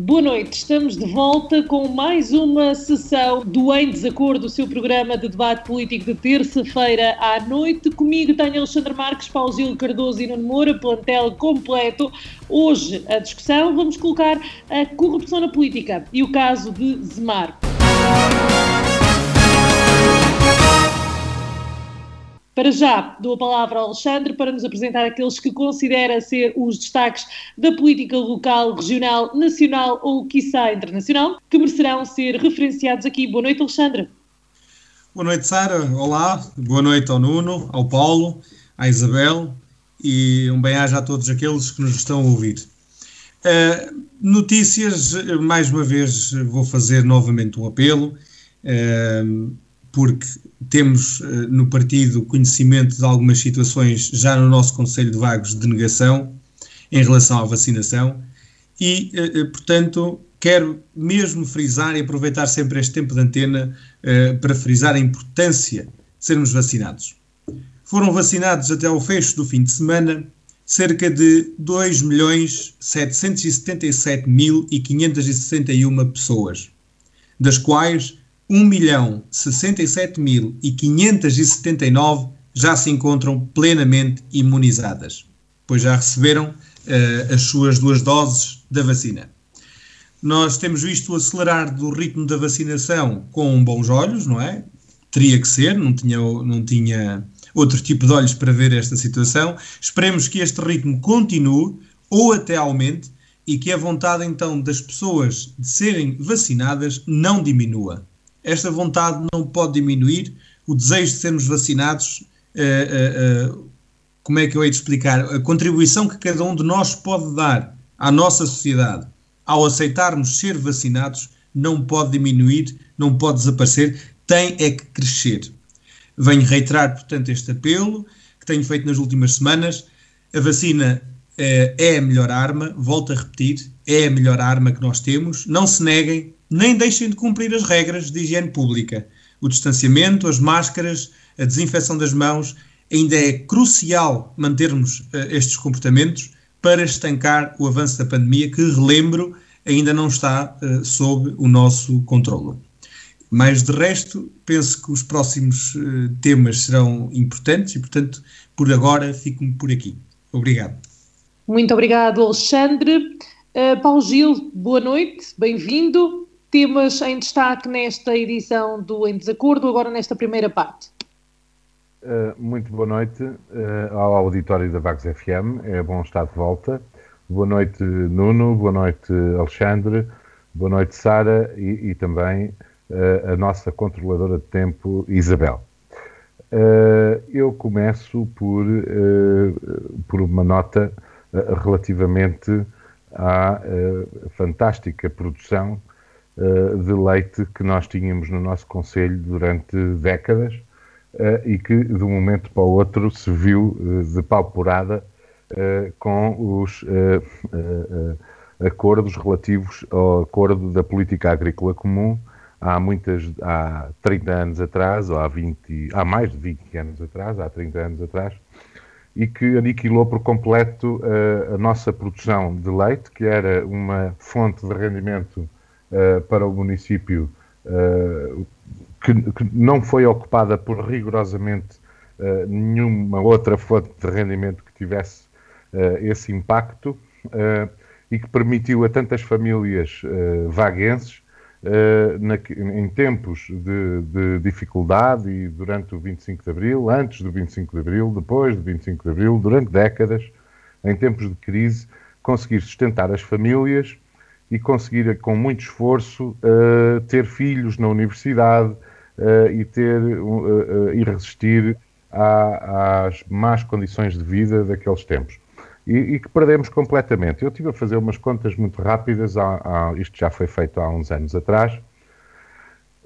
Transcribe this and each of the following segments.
Boa noite, estamos de volta com mais uma sessão do Em Desacordo, o seu programa de debate político de terça-feira à noite. Comigo tenho Alexandre Marques, Pausilo Cardoso e Nuno Moura, plantel completo. Hoje, a discussão, vamos colocar a corrupção na política e o caso de Zemar. Para já, dou a palavra ao Alexandre para nos apresentar aqueles que considera ser os destaques da política local, regional, nacional ou, quiçá, internacional, que merecerão ser referenciados aqui. Boa noite, Alexandre. Boa noite, Sara. Olá. Boa noite ao Nuno, ao Paulo, à Isabel e um bem-aja a todos aqueles que nos estão a ouvir. Uh, notícias, mais uma vez vou fazer novamente um apelo. Uh, porque temos eh, no partido conhecimento de algumas situações já no nosso Conselho de Vagos de negação em relação à vacinação e, eh, eh, portanto, quero mesmo frisar e aproveitar sempre este tempo de antena para frisar a importância de sermos vacinados. Foram vacinados até ao fecho do fim de semana cerca de 2.777.561 pessoas, das quais 1.067.579 já se encontram plenamente imunizadas, pois já receberam uh, as suas duas doses da vacina. Nós temos visto o acelerar do ritmo da vacinação com bons olhos, não é? Teria que ser, não tinha, não tinha outro tipo de olhos para ver esta situação. Esperemos que este ritmo continue ou até aumente e que a vontade então das pessoas de serem vacinadas não diminua esta vontade não pode diminuir, o desejo de sermos vacinados, uh, uh, uh, como é que eu hei de explicar? A contribuição que cada um de nós pode dar à nossa sociedade ao aceitarmos ser vacinados não pode diminuir, não pode desaparecer, tem é que crescer. Venho reiterar, portanto, este apelo que tenho feito nas últimas semanas. A vacina é a melhor arma, volto a repetir, é a melhor arma que nós temos. Não se neguem, nem deixem de cumprir as regras de higiene pública. O distanciamento, as máscaras, a desinfecção das mãos, ainda é crucial mantermos uh, estes comportamentos para estancar o avanço da pandemia, que, relembro, ainda não está uh, sob o nosso controlo. Mas, de resto, penso que os próximos uh, temas serão importantes e, portanto, por agora, fico-me por aqui. Obrigado. Muito obrigado, Alexandre. Uh, Paulo Gil, boa noite, bem-vindo temas em destaque nesta edição do Em Desacordo, agora nesta primeira parte. Uh, muito boa noite uh, ao auditório da Vagos FM, é bom estar de volta. Boa noite, Nuno, boa noite, Alexandre, boa noite, Sara e, e, também uh, a nossa controladora de tempo, Isabel. eu começo por, por uma nota relativamente à fantástica produção de leite que nós tínhamos no nosso Conselho durante décadas uh, e que de um momento para o outro se viu uh, depauperada com os acordos relativos ao acordo da política agrícola comum há muitas, há 30 anos atrás, ou há 20, há mais de 20 anos atrás, há 30 anos atrás, e que aniquilou por completo a nossa produção de leite, que era uma fonte de rendimento uh, para o município uh, que, que, não foi ocupada por rigorosamente uh, nenhuma outra fonte de rendimento que tivesse esse impacto e que permitiu a tantas famílias vaguenses na, em tempos de, de, dificuldade e durante o 25 de Abril, antes do 25 de Abril, depois do 25 de Abril, durante décadas, em tempos de crise, conseguir sustentar as famílias e conseguir, com muito esforço, uh, ter filhos na universidade uh, e ter uh, e resistir à, às más condições de vida daqueles tempos. E, e, que perdemos completamente. Eu estive a fazer umas contas muito rápidas, há, isto já foi feito há uns anos atrás,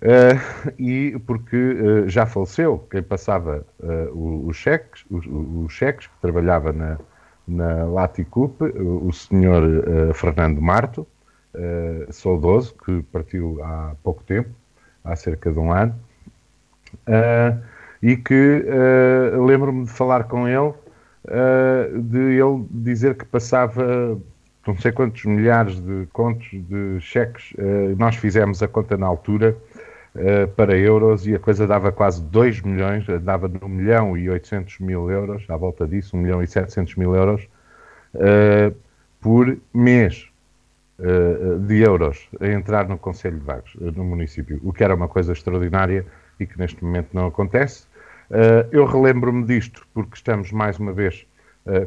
Uh, e porque uh, já faleceu quem passava uh, os cheques, os, os, cheques, que trabalhava na, na Laticup, o, senhor Fernando Marto, saudoso, que partiu há pouco tempo, há cerca de um ano, e que lembro-me de falar com ele, de ele dizer que passava não sei quantos milhares de contos de cheques, nós fizemos a conta na altura, uh, para euros e a coisa dava quase 2 milhões, dava 1 milhão e 800 mil euros, à volta disso, 1 milhão e 700 mil euros uh, por mês. uh, de euros a entrar no Conselho de Vagos, no município, o que era uma coisa extraordinária e que neste momento não acontece. eu relembro-me disto porque estamos mais uma vez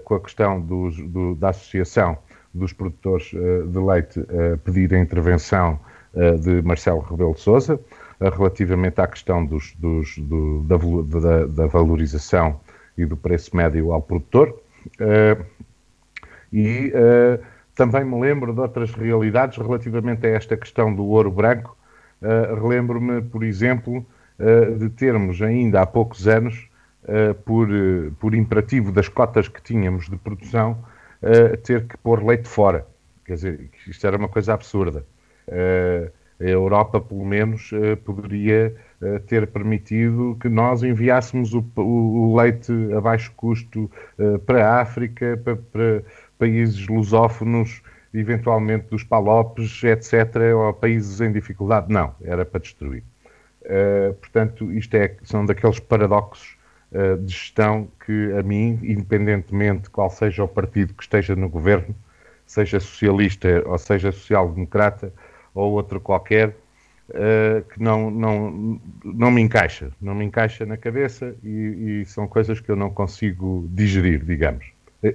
com a questão dos, do, da associação dos produtores de leite a pedir a intervenção de Marcelo Rebelo de Sousa. Eh, relativamente à questão dos, dos, do, da, da, da, valorização e do preço médio ao produtor. E também me lembro de outras realidades relativamente a esta questão do ouro branco. Uh, Relembro-me, por exemplo, de termos ainda há poucos anos, por, por imperativo das cotas que tínhamos de produção, ter que pôr leite fora. Quer dizer, isto era uma coisa absurda. Uh, a Europa, pelo menos, poderia ter permitido que nós enviássemos o, o leite a baixo custo para a África, para, para países lusófonos, eventualmente dos Palopes, etc., ou países em dificuldade. Não, era para destruir. portanto, isto é, são daqueles paradoxos de gestão que, a mim, independentemente qual seja o partido que esteja no governo, seja socialista ou seja social-democrata, ou outro qualquer, uh, que não, não, não me encaixa, não me encaixa na cabeça e, e, são coisas que eu não consigo digerir, digamos.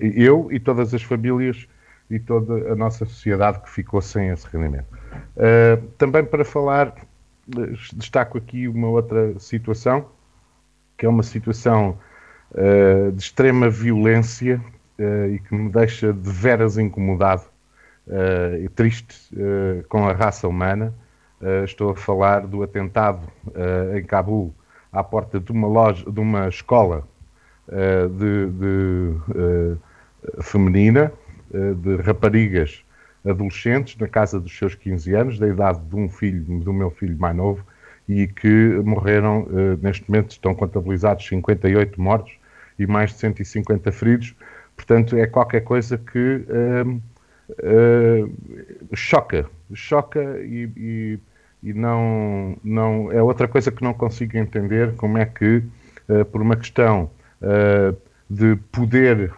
Eu e todas as famílias e toda a nossa sociedade que ficou sem esse rendimento. Uh, também para falar, destaco aqui uma outra situação, que é uma situação uh, de extrema violência uh, e que me deixa de veras incomodado e triste com a raça humana. Estou a falar do atentado em Cabul à porta de uma loja, de uma escola de, de feminina, de raparigas adolescentes, na casa dos seus 15 anos, da idade de um filho, do meu filho mais novo, e que morreram, neste momento estão contabilizados 58 mortos e mais de 150 feridos. Portanto, é qualquer coisa que choca, choca e, e, e, não, não é outra coisa que não consigo entender como é que por uma questão uh, de poder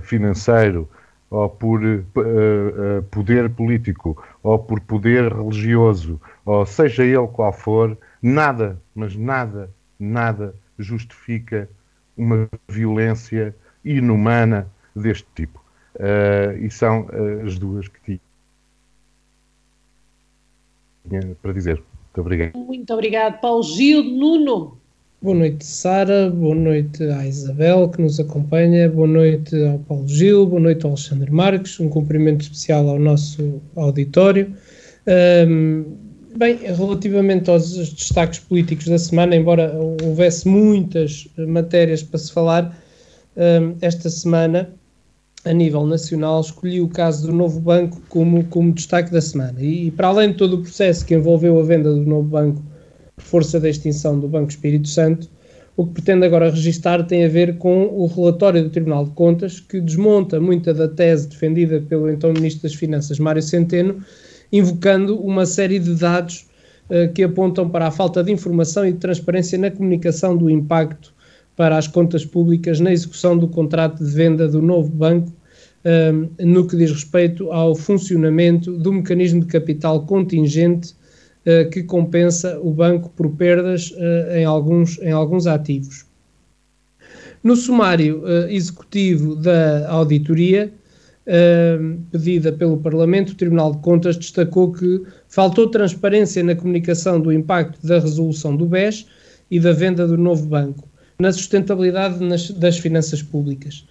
financeiro ou por poder político ou por poder religioso ou seja ele qual for, nada, mas nada, nada justifica uma violência inumana deste tipo. Uh, e são uh, as duas que tinha para dizer. Muito obrigado. Muito obrigado, Paulo Gil. Nuno. Boa noite, Sara. Boa noite à Isabel, que nos acompanha. Boa noite ao Paulo Gil. Boa noite ao Alexandre Marques. Um cumprimento especial ao nosso auditório. Um, bem, relativamente aos destaques políticos da semana, embora houvesse muitas matérias para se falar, um, esta semana a nível nacional, escolhi o caso do novo banco como, como destaque da semana. E, e, para além de todo o processo que envolveu a venda do novo banco por força da extinção do Banco Espírito Santo, o que pretendo agora registar tem a ver com o relatório do Tribunal de Contas, que desmonta muita da tese defendida pelo então Ministro das Finanças, Mário Centeno, invocando uma série de dados uh, que apontam para a falta de informação e de transparência na comunicação do impacto para as contas públicas na execução do contrato de venda do novo banco, um, no que diz respeito ao funcionamento do mecanismo de capital contingente que compensa o banco por perdas uh, em, alguns, em alguns ativos. No sumário uh, executivo da auditoria, pedida pelo Parlamento, o Tribunal de Contas destacou que faltou transparência na comunicação do impacto da resolução do BES e da venda do novo banco na sustentabilidade nas, das finanças públicas.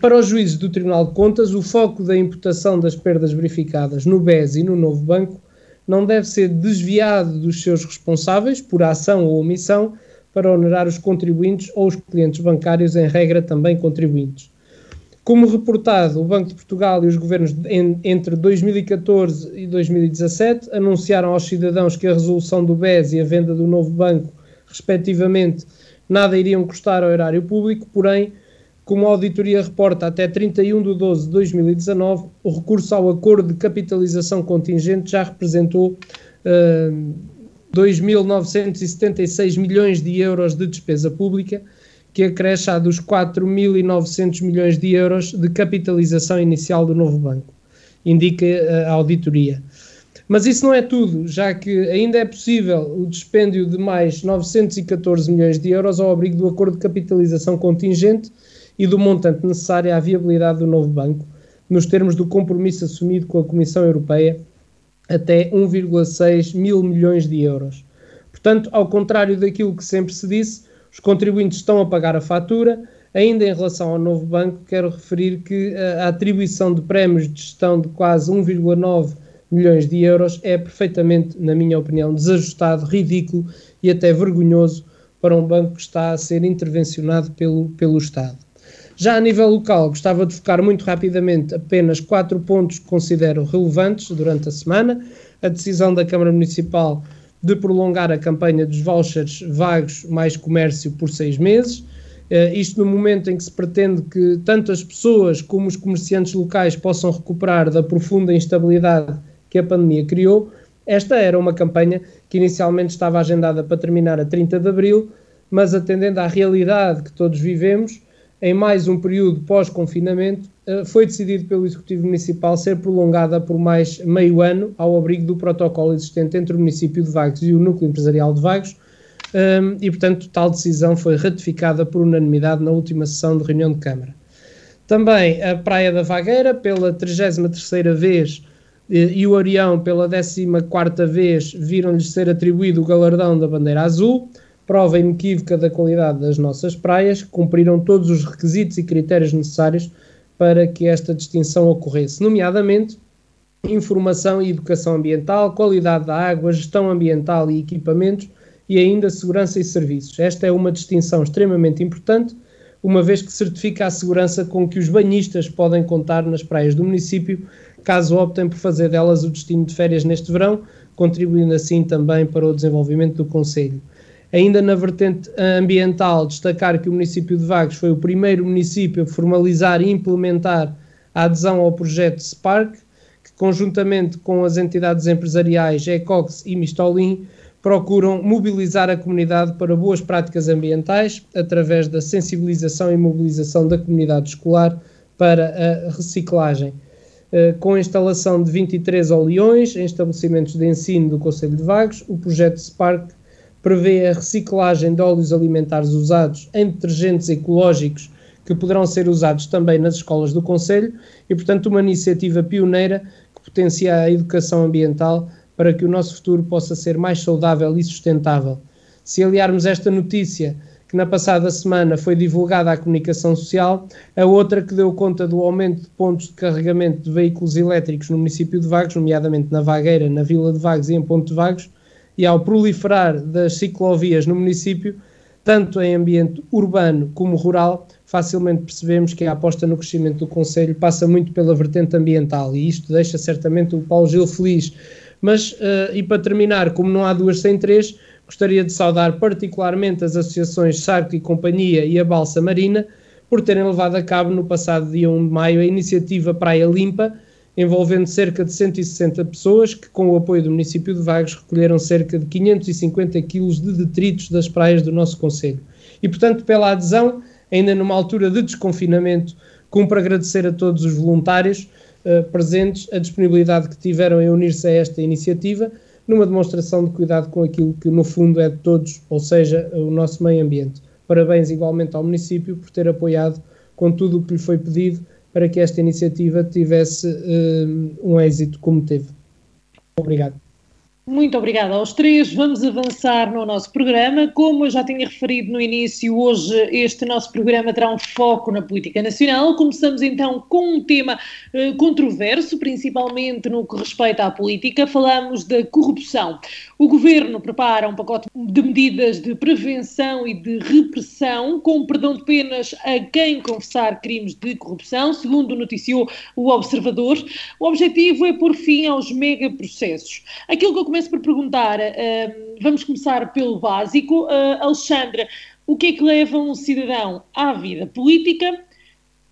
Para os juízes do Tribunal de Contas, o foco da imputação das perdas verificadas no BES e no novo banco não deve ser desviado dos seus responsáveis, por ação ou omissão, para onerar os contribuintes ou os clientes bancários, em regra também contribuintes. Como reportado, o Banco de Portugal e os governos entre 2014 e 2017 anunciaram aos cidadãos que a resolução do BES e a venda do novo banco, respectivamente, nada iriam custar ao erário público, porém, como a auditoria reporta até 31 de 12 de 2019, o recurso ao acordo de capitalização contingente já representou uh, 2.976 milhões de euros de despesa pública, que acresce à dos 4.900 milhões de euros de capitalização inicial do novo banco, indica a auditoria. Mas isso não é tudo, já que ainda é possível o dispêndio de mais 914 milhões de euros ao abrigo do acordo de capitalização contingente e do montante necessário à viabilidade do novo banco, nos termos do compromisso assumido com a Comissão Europeia, até 1,6 mil milhões de euros. Portanto, ao contrário daquilo que sempre se disse, os contribuintes estão a pagar a fatura. Ainda em relação ao novo banco, quero referir que a atribuição de prémios de gestão de quase 1,9 milhões de euros é perfeitamente, na minha opinião, desajustado, ridículo e até vergonhoso para um banco que está a ser intervencionado pelo, pelo Estado. Já a nível local, gostava de focar muito rapidamente apenas quatro pontos que considero relevantes durante a semana. A decisão da Câmara Municipal de prolongar a campanha dos vouchers vagos mais comércio por seis meses. Uh, isto no momento em que se pretende que tanto as pessoas como os comerciantes locais possam recuperar da profunda instabilidade que a pandemia criou. Esta era uma campanha que inicialmente estava agendada para terminar a 30 de abril, mas atendendo à realidade que todos vivemos, em mais um período pós-confinamento, eh, foi decidido pelo Executivo Municipal ser prolongada por mais meio ano ao abrigo do protocolo existente entre o município de Vagos e o núcleo empresarial de Vagos, ehm, e, portanto, tal decisão foi ratificada por unanimidade na última sessão de reunião de Câmara. Também a Praia da Vagueira, pela 33ª vez, eh, e o Orião, pela 14ª vez, viram-lhes ser atribuído o galardão da bandeira azul, prova inequívoca da qualidade das nossas praias, cumpriram todos os requisitos e critérios necessários para que esta distinção ocorresse, nomeadamente informação e educação ambiental, qualidade da água, gestão ambiental e equipamentos e ainda segurança e serviços. Esta é uma distinção extremamente importante, uma vez que certifica a segurança com que os banhistas podem contar nas praias do município, caso optem por fazer delas o destino de férias neste verão, contribuindo assim também para o desenvolvimento do Conselho. Ainda na vertente ambiental, destacar que o município de Vagos foi o primeiro município a formalizar e implementar a adesão ao projeto Spark, que conjuntamente com as entidades empresariais Ecox e Mistolim procuram mobilizar a comunidade para boas práticas ambientais através da sensibilização e mobilização da comunidade escolar para a reciclagem. Eh, com a instalação de 23 oleões em estabelecimentos de ensino do Conselho de Vagos, o projeto Spark prevê a reciclagem de óleos alimentares usados em detergentes ecológicos que poderão ser usados também nas escolas do Conselho e, portanto, uma iniciativa pioneira que potencia a educação ambiental para que o nosso futuro possa ser mais saudável e sustentável. Se aliarmos esta notícia que na passada semana foi divulgada à comunicação social, a outra que deu conta do aumento de pontos de carregamento de veículos elétricos no município de Vagos, nomeadamente na Vagueira, na Vila de Vagos e em Ponte de Vagos, e ao proliferar das ciclovias no município, tanto em ambiente urbano como rural, facilmente percebemos que a aposta no crescimento do Conselho passa muito pela vertente ambiental e isto deixa certamente o Paulo Gil feliz. Mas, uh, e para terminar, como não há duas sem três, gostaria de saudar particularmente as associações Sarco e Companhia e a Balsa Marina por terem levado a cabo no passado dia 1 de maio a iniciativa Praia Limpa, envolvendo cerca de 160 pessoas que, com o apoio do município de Vagos, recolheram cerca de 550 quilos de detritos das praias do nosso Conselho. E, portanto, pela adesão, ainda numa altura de desconfinamento, cumpre agradecer a todos os voluntários uh, presentes a disponibilidade que tiveram em unir-se a esta iniciativa, numa demonstração de cuidado com aquilo que, no fundo, é de todos, ou seja, o nosso meio ambiente. Parabéns igualmente ao município por ter apoiado com tudo o que lhe foi pedido para que esta iniciativa tivesse uh, um êxito como teve. Obrigado. Muito obrigada aos três. Vamos avançar no nosso programa. Como eu já tinha referido no início, hoje este nosso programa terá um foco na política nacional. Começamos então com um tema eh, controverso, principalmente no que respeita à política. Falamos da corrupção. O governo prepara um pacote de medidas de prevenção e de repressão, com perdão de penas a quem confessar crimes de corrupção, segundo noticiou o Observador. O objetivo é pôr fim aos megaprocessos. Aquilo que eu começo por perguntar, uh, vamos começar pelo básico. Uh, Alexandra, o que é que leva um cidadão à vida política?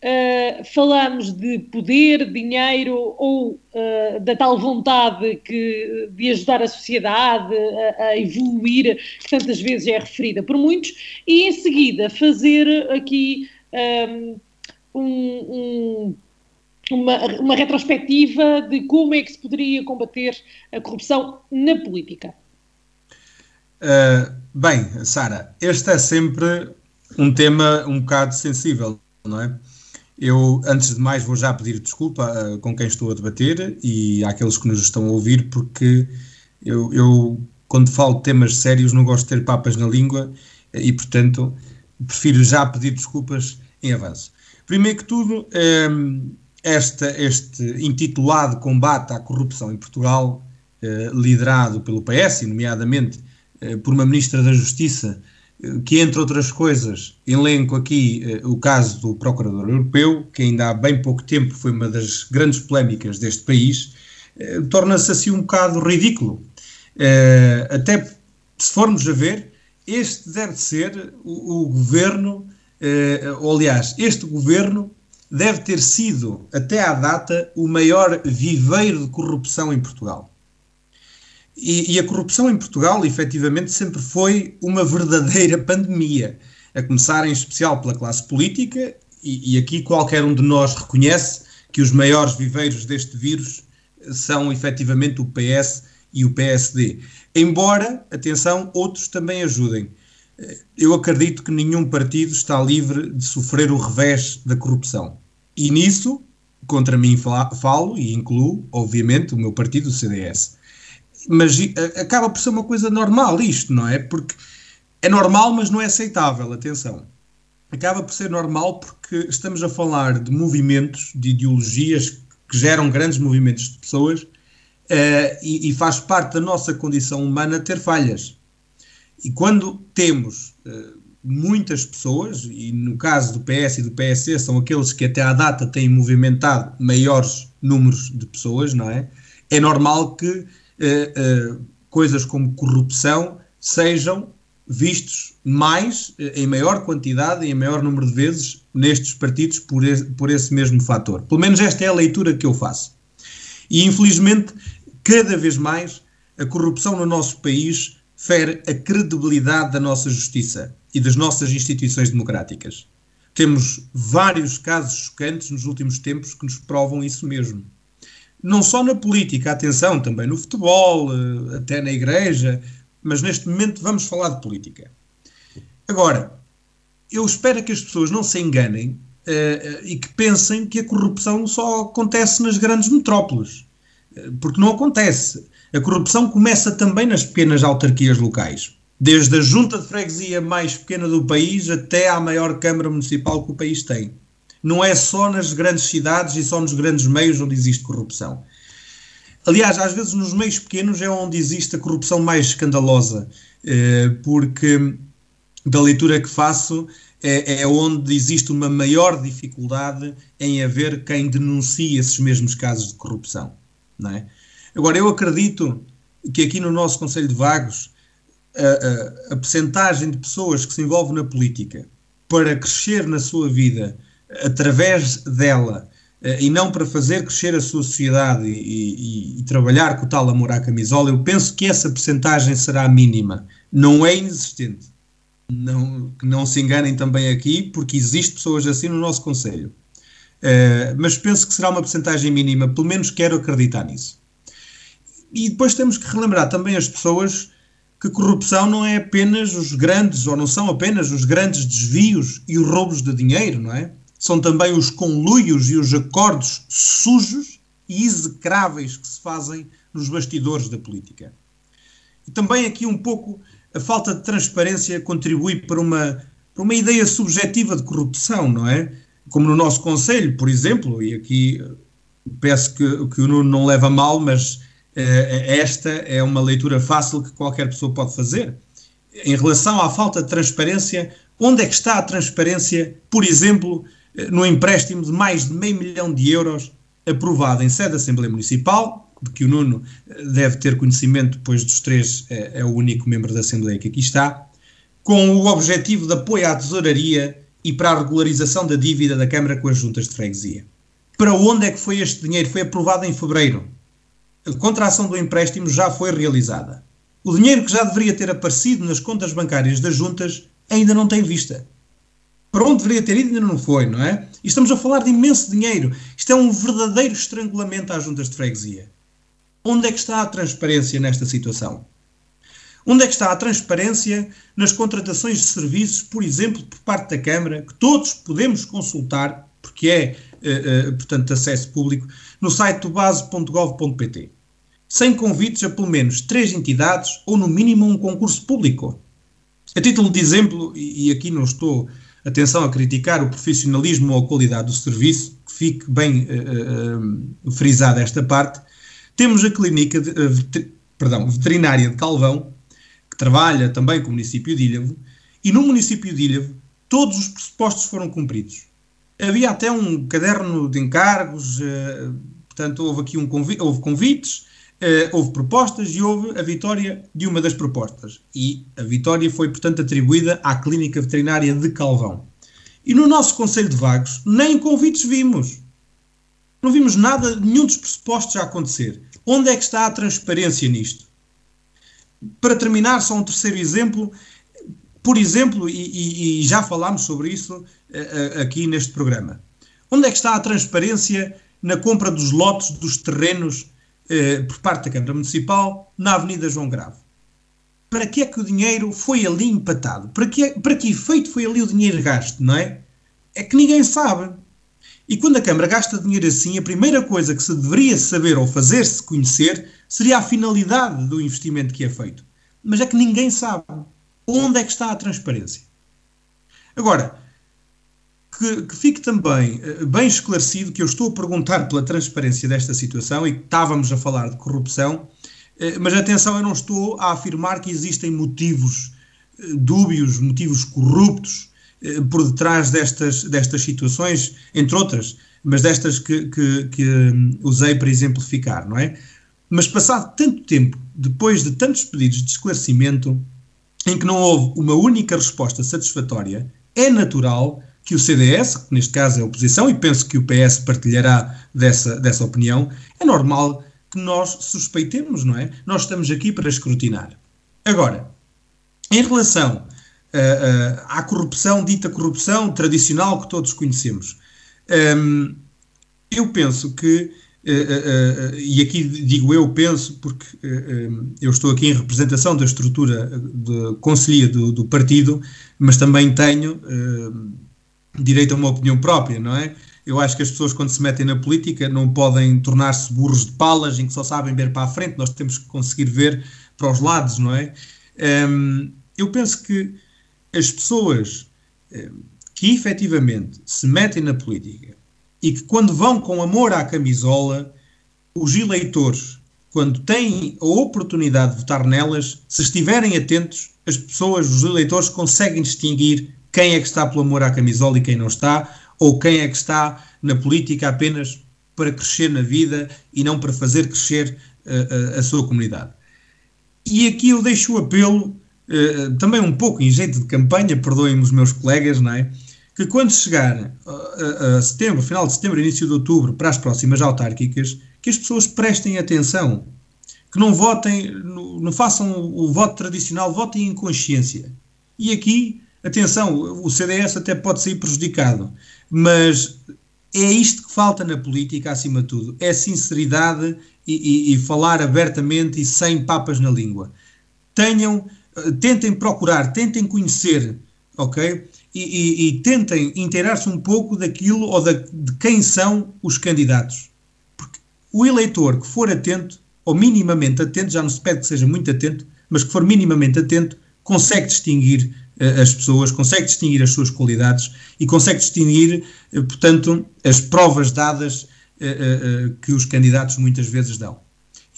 Uh, falamos de poder, dinheiro ou uh, da tal vontade que, de ajudar a sociedade a, a, evoluir, que tantas vezes é referida por muitos, e em seguida fazer aqui um, um uma, uma retrospectiva de como é que se poderia combater a corrupção na política. Uh, bem, Sara, este é sempre um tema um bocado sensível, não é? Eu, antes de mais, vou já pedir desculpa uh, com quem estou a debater e àqueles que nos estão a ouvir, porque eu, eu, quando falo de temas sérios, não gosto de ter papas na língua e, portanto, prefiro já pedir desculpas em avanço. Primeiro que tudo, um, esta, este intitulado combate à corrupção em Portugal, eh, liderado pelo PS, nomeadamente eh, por uma Ministra da Justiça, eh, que, entre outras coisas, elenco aqui eh, o caso do Procurador Europeu, que ainda há bem pouco tempo foi uma das grandes polémicas deste país, eh, torna-se assim um bocado ridículo. Eh, até se formos a ver, este deve ser o, o governo, ou aliás, este governo deve ter sido, até à data, o maior viveiro de corrupção em Portugal. E, e, a corrupção em Portugal, efetivamente, sempre foi uma verdadeira pandemia, a começar em especial pela classe política, e, e aqui qualquer um de nós reconhece que os maiores viveiros deste vírus são efetivamente o PS e o PSD. Embora, atenção, outros também ajudem eu acredito que nenhum partido está livre de sofrer o revés da corrupção. E nisso, contra mim falo e incluo, obviamente, o meu partido, o CDS. Mas acaba por ser uma coisa normal isto, não é? Porque é normal, mas não é aceitável, atenção. Acaba por ser normal porque estamos a falar de movimentos, de ideologias que geram grandes movimentos de pessoas uh, e, e, faz parte da nossa condição humana ter falhas. E quando temos uh, muitas pessoas, e no caso do PS e do PSC são aqueles que até à data têm movimentado maiores números de pessoas, não é? É normal que uh, uh, coisas como corrupção sejam vistos mais, uh, em maior quantidade e em maior número de vezes nestes partidos por por esse mesmo fator. Pelo menos esta é a leitura que eu faço. E infelizmente, cada vez mais, a corrupção no nosso país fere a credibilidade da nossa justiça e das nossas instituições democráticas. Temos vários casos chocantes nos últimos tempos que nos provam isso mesmo. Não só na política, atenção, também no futebol, eh, até na igreja, mas neste momento vamos falar de política. Agora, eu espero que as pessoas não se enganem uh, e que pensem que a corrupção só acontece nas grandes metrópoles, porque não acontece. A corrupção começa também nas pequenas autarquias locais, desde a junta de freguesia mais pequena do país até à maior Câmara Municipal que o país tem. Não é só nas grandes cidades e só nos grandes meios onde existe corrupção. Aliás, às vezes nos meios pequenos é onde existe a corrupção mais escandalosa, eh, porque da leitura que faço é, é, onde existe uma maior dificuldade em haver quem denuncie esses mesmos casos de corrupção. É? Agora, eu acredito que aqui no nosso Conselho de Vagos, a, a, a percentagem de pessoas que se envolvem na política para crescer na sua vida através dela eh, e não para fazer crescer a sua sociedade e, e, e, trabalhar com o tal amor à camisola, eu penso que essa percentagem será mínima. Não é inexistente. Não, que não se enganem também aqui, porque existe pessoas assim no nosso Conselho. Uh, mas penso que será uma percentagem mínima, pelo menos quero acreditar nisso. E depois temos que relembrar também as pessoas que corrupção não é apenas os grandes, ou não são apenas os grandes desvios e os roubos de dinheiro, não é? São também os conluios e os acordos sujos e execráveis que se fazem nos bastidores da política. também aqui um pouco a falta de transparência contribui para uma, para uma ideia subjetiva de corrupção, não é? Como no nosso Conselho, por exemplo, e aqui peço que, que o Nuno não leva mal, mas eh, esta é uma leitura fácil que qualquer pessoa pode fazer. Em relação à falta de transparência, onde é que está a transparência, por exemplo, eh, no empréstimo de mais de meio milhão de euros aprovado em sede da Assembleia Municipal, de que o Nuno eh, deve ter conhecimento, depois dos três é, é o único membro da Assembleia que aqui está, com o objetivo de apoio à tesouraria e para a regularização da dívida da Câmara com as juntas de freguesia. Para onde é que foi este dinheiro? Foi aprovado em fevereiro. A contração do empréstimo já foi realizada. O dinheiro que já deveria ter aparecido nas contas bancárias das juntas ainda não tem vista. Para onde deveria ter ido ainda não foi, não é? E estamos a falar de imenso dinheiro. Isto é um verdadeiro estrangulamento às juntas de freguesia. Onde é que está a transparência nesta situação? Onde é que está a transparência nas contratações de serviços, por exemplo, por parte da Câmara, que todos podemos consultar, porque é, uh, uh, portanto, acesso público, no site do base.gov.pt, sem convites a pelo menos três entidades ou, no mínimo, um concurso público. A título de exemplo, e aqui não estou, atenção, a criticar o profissionalismo ou a qualidade do serviço, que fique bem uh, frisada esta parte, temos a clínica de, perdão, veterinária de Calvão, que trabalha também com o município de Ilhavo, e no município de Ilhavo todos os pressupostos foram cumpridos. Havia até um caderno de encargos, uh, portanto, houve aqui um convi houve convites, uh, houve propostas e houve a vitória de uma das propostas. E a vitória foi, portanto, atribuída à Clínica Veterinária de Calvão. E no nosso Conselho de Vagos, nem convites vimos. Não vimos nada, nenhum dos pressupostos a acontecer. Onde é que está a transparência nisto? Para terminar, só um terceiro exemplo. Por exemplo, e, e já falámos sobre isso uh, aqui neste programa. Onde é que está a transparência na compra dos lotes dos terrenos uh, por parte da Câmara Municipal na Avenida João Grave? Para que é que o dinheiro foi ali empatado? Para que, para que efeito foi ali o dinheiro gasto, não é? É que ninguém sabe. E quando a Câmara gasta dinheiro assim, a primeira coisa que se deveria saber ou fazer-se conhecer seria a finalidade do investimento que é feito. Mas é que ninguém sabe. Onde é que está a transparência? Agora, que, que, fique também uh, bem esclarecido que eu estou a perguntar pela transparência desta situação e que estávamos a falar de corrupção, uh, mas atenção, eu não estou a afirmar que existem motivos uh, dúbios, motivos corruptos por detrás destas, destas situações, entre outras, mas destas que, que, que um, usei para exemplificar, não é? Mas passado tanto tempo, depois de tantos pedidos de esclarecimento, em que não houve uma única resposta satisfatória, é natural que o CDS, que neste caso é a oposição, e penso que o PS partilhará dessa, dessa opinião, é normal que nós suspeitemos, não é? Nós estamos aqui para escrutinar. Agora, em relação uh, uh, à corrupção, dita corrupção tradicional que todos conhecemos, um, eu penso que Uh, e aqui digo eu penso porque eu estou aqui em representação da estrutura de conselhia do, do partido, mas também tenho direito a uma opinião própria, não é? Eu acho que as pessoas quando se metem na política não podem tornar-se burros de palas em que só sabem ver para a frente, nós temos que conseguir ver para os lados, não é? Um, eu penso que as pessoas que efetivamente se metem na política e que quando vão com amor à camisola, os eleitores, quando têm a oportunidade de votar nelas, se estiverem atentos, as pessoas, os eleitores, conseguem distinguir quem é que está pelo amor à camisola e quem não está, ou quem é que está na política apenas para crescer na vida e não para fazer crescer uh, uh, a sua comunidade. E aqui eu deixo o apelo, uh, também um pouco em jeito de campanha, perdoem-me os meus colegas, não é? que quando chegar a, a, setembro, final de setembro, início de outubro, para as próximas autárquicas, que as pessoas prestem atenção, que não votem, não façam o voto tradicional, votem em consciência. E aqui, atenção, o CDS até pode sair prejudicado, mas é isto que falta na política, acima de tudo: é sinceridade e, e, e falar abertamente e sem papas na língua. Tenham, tentem procurar, tentem conhecer, ok? e, e, tentem inteirar-se um pouco daquilo ou da, de quem são os candidatos. Porque o eleitor que for atento, ou minimamente atento, já não se pede que seja muito atento, mas que for minimamente atento, consegue distinguir as pessoas, consegue distinguir as suas qualidades e consegue distinguir, uh, portanto, as provas dadas uh, que os candidatos muitas vezes dão.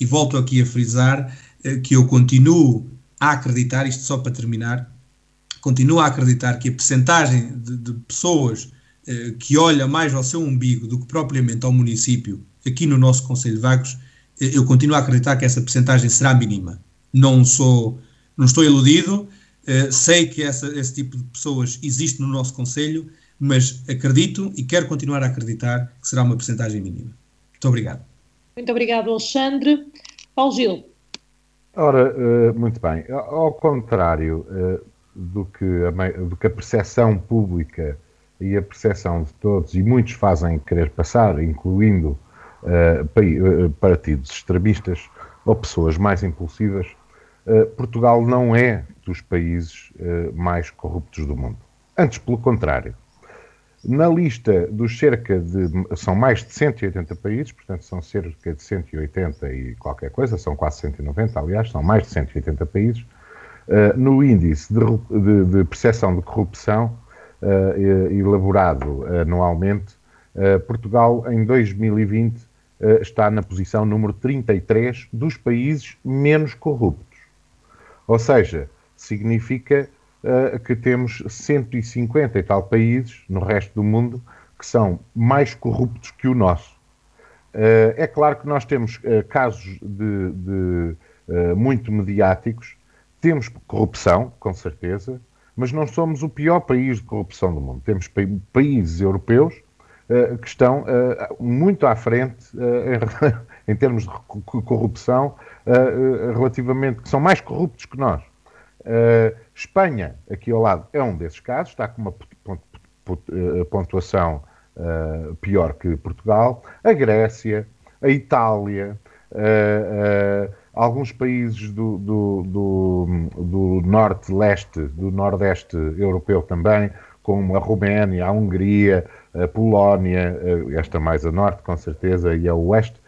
E volto aqui a frisar que eu continuo a acreditar, isto só para terminar, continuo a acreditar que a percentagem de, de pessoas que olha mais ao seu umbigo do que propriamente ao município, aqui no nosso Conselho de Vagos, eu continuo a acreditar que essa percentagem será mínima. Não sou, não estou iludido, uh, sei que essa, esse tipo de pessoas existe no nosso Conselho, mas acredito e quero continuar a acreditar que será uma percentagem mínima. Muito obrigado. Muito obrigado, Alexandre. Paulo Gil. Ora, uh, muito bem. Ao contrário uh, do, que a, do que a percepção pública e a percepção de todos, e muitos fazem querer passar, incluindo uh, partidos extremistas ou pessoas mais impulsivas, uh, Portugal não é dos países uh, mais corruptos do mundo. Antes, pelo contrário. Na lista dos cerca de. São mais de 180 países, portanto, são cerca de 180 e qualquer coisa, são quase 190, aliás, são mais de 180 países. Uh, no índice de, de, de, percepção de corrupção, elaborado anualmente, Portugal, em 2020, eh, está na posição número 33 dos países menos corruptos. Ou seja, significa uh, que temos 150 e tal países no resto do mundo que são mais corruptos que o nosso. Uh, é claro que nós temos uh, casos de, de muito mediáticos, temos corrupção, com certeza, mas não somos o pior país de corrupção do mundo. Temos pa países europeus que estão muito à frente em termos de corrupção, relativamente, que são mais corruptos que nós. Espanha, aqui ao lado, é um desses casos, está com uma pontuação pior que Portugal. A Grécia, a Itália, alguns países do, do, do, do norte-leste, do nordeste europeu também, como a Roménia, a Hungria, a Polónia, esta mais a norte, com certeza, e a oeste,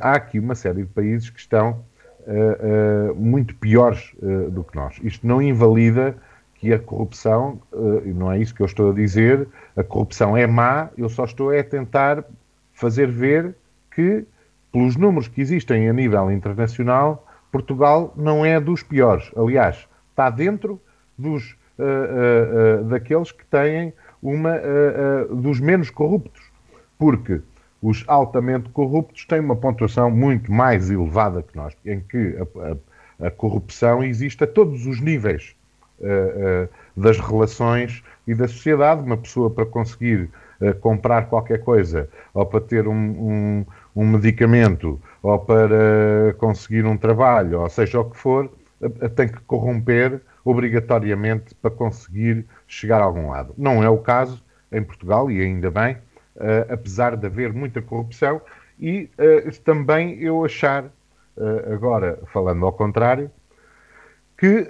há aqui uma série de países que estão eh, eh, muito piores do que nós. Isto não invalida que a corrupção, e não é isso que eu estou a dizer, a corrupção é má, eu só estou a tentar fazer ver que, pelos números que existem a nível internacional, Portugal não é dos piores. Aliás, está dentro dos, uh, uh, uh, daqueles que têm uma dos menos corruptos, porque os altamente corruptos têm uma pontuação muito mais elevada que nós, em que a, a, a corrupção existe a todos os níveis uh, das relações e da sociedade. Uma pessoa para conseguir comprar qualquer coisa, ou para ter um, um, um medicamento, ou para conseguir um trabalho, ou seja o que for, tem que corromper obrigatoriamente para conseguir chegar a algum lado. Não é o caso em Portugal, e ainda bem, uh, apesar de haver muita corrupção, e uh, também eu achar, uh, agora falando ao contrário, que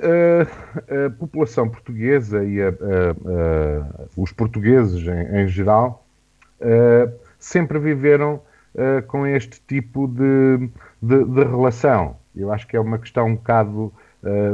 a população portuguesa e a, os portugueses em, em geral sempre viveram com este tipo de, de, de, relação. Eu acho que é uma questão um bocado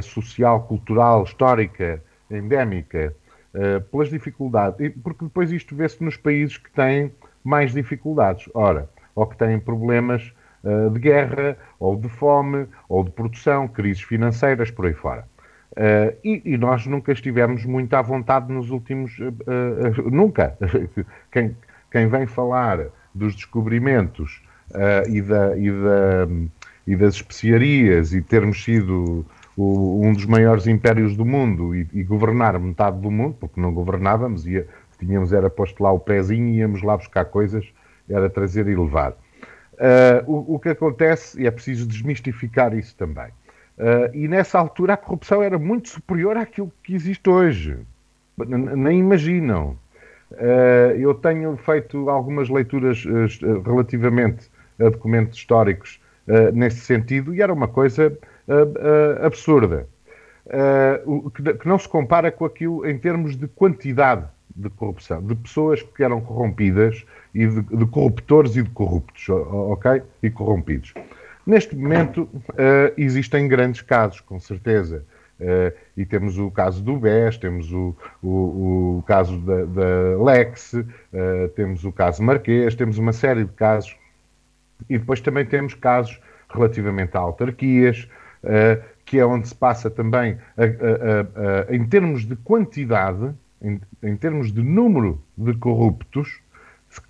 social, cultural, histórica, endémica uh, pelas dificuldades, porque depois isto vê-se nos países que têm mais dificuldades, ora, ou que têm problemas uh, de guerra, ou de fome, ou de produção, crises financeiras, por aí fora. Uh, e, e, nós nunca estivemos muito à vontade nos últimos. nunca! quem, quem vem falar dos descobrimentos e, da, e, da, e das especiarias e termos sido o, um dos maiores impérios do mundo e, e, governar metade do mundo, porque não governávamos, ia, tínhamos era posto lá o pezinho e íamos lá buscar coisas, era trazer e levar. Uh, o, o, que acontece, e é preciso desmistificar isso também, uh, e nessa altura a corrupção era muito superior àquilo que existe hoje. Nem imaginam. Uh, eu tenho feito algumas leituras relativamente a documentos históricos nesse sentido, e era uma coisa uh, absurda, uh, que, que, não se compara com aquilo em termos de quantidade de corrupção, de pessoas que eram corrompidas e de, de corruptores e de corruptos, ok? E corrompidos. Neste momento existem grandes casos, com certeza. Uh, e temos o caso do BES, temos o, o, o caso da, da Lex, uh, temos o caso Marquês, temos uma série de casos. E depois também temos casos relativamente a autarquias, que é onde se passa também, a, a, a, em termos de quantidade, em, em termos de número de corruptos,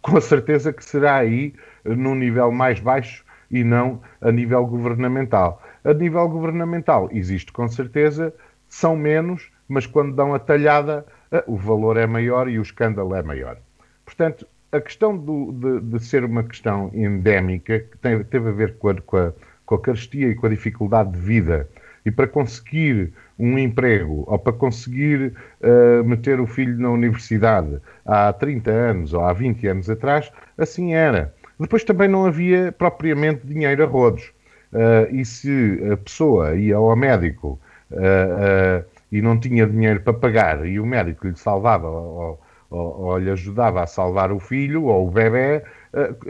com certeza que será aí num nível mais baixo e não a nível governamental. A nível governamental existe com certeza, são menos, mas quando dão a talhada, eh, o valor é maior e o escândalo é maior. Portanto, a questão do, de, de, ser uma questão endémica, que tem, teve a ver com a, com, a, com a carestia e com a dificuldade de vida, e para conseguir um emprego ou para conseguir uh, meter o filho na universidade há 30 anos ou há 20 anos atrás, assim era. Depois também não havia propriamente dinheiro a rodos. Uh, e se a pessoa ia ao médico uh, e não tinha dinheiro para pagar e o médico lhe salvava ou, ou, ou lhe ajudava a salvar o filho ou o bebê,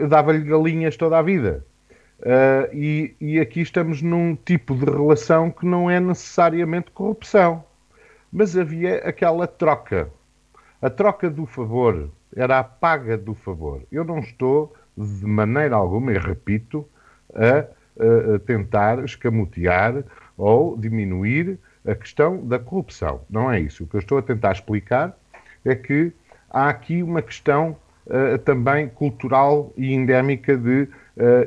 dava-lhe galinhas toda a vida. E, e, aqui estamos num tipo de relação que não é necessariamente corrupção. Mas havia aquela troca. A troca do favor era a paga do favor. Eu não estou de maneira alguma, e repito, a, a tentar escamotear ou diminuir a questão da corrupção. Não é isso. O que eu estou a tentar explicar é que há aqui uma questão uh, também cultural e endémica de uh,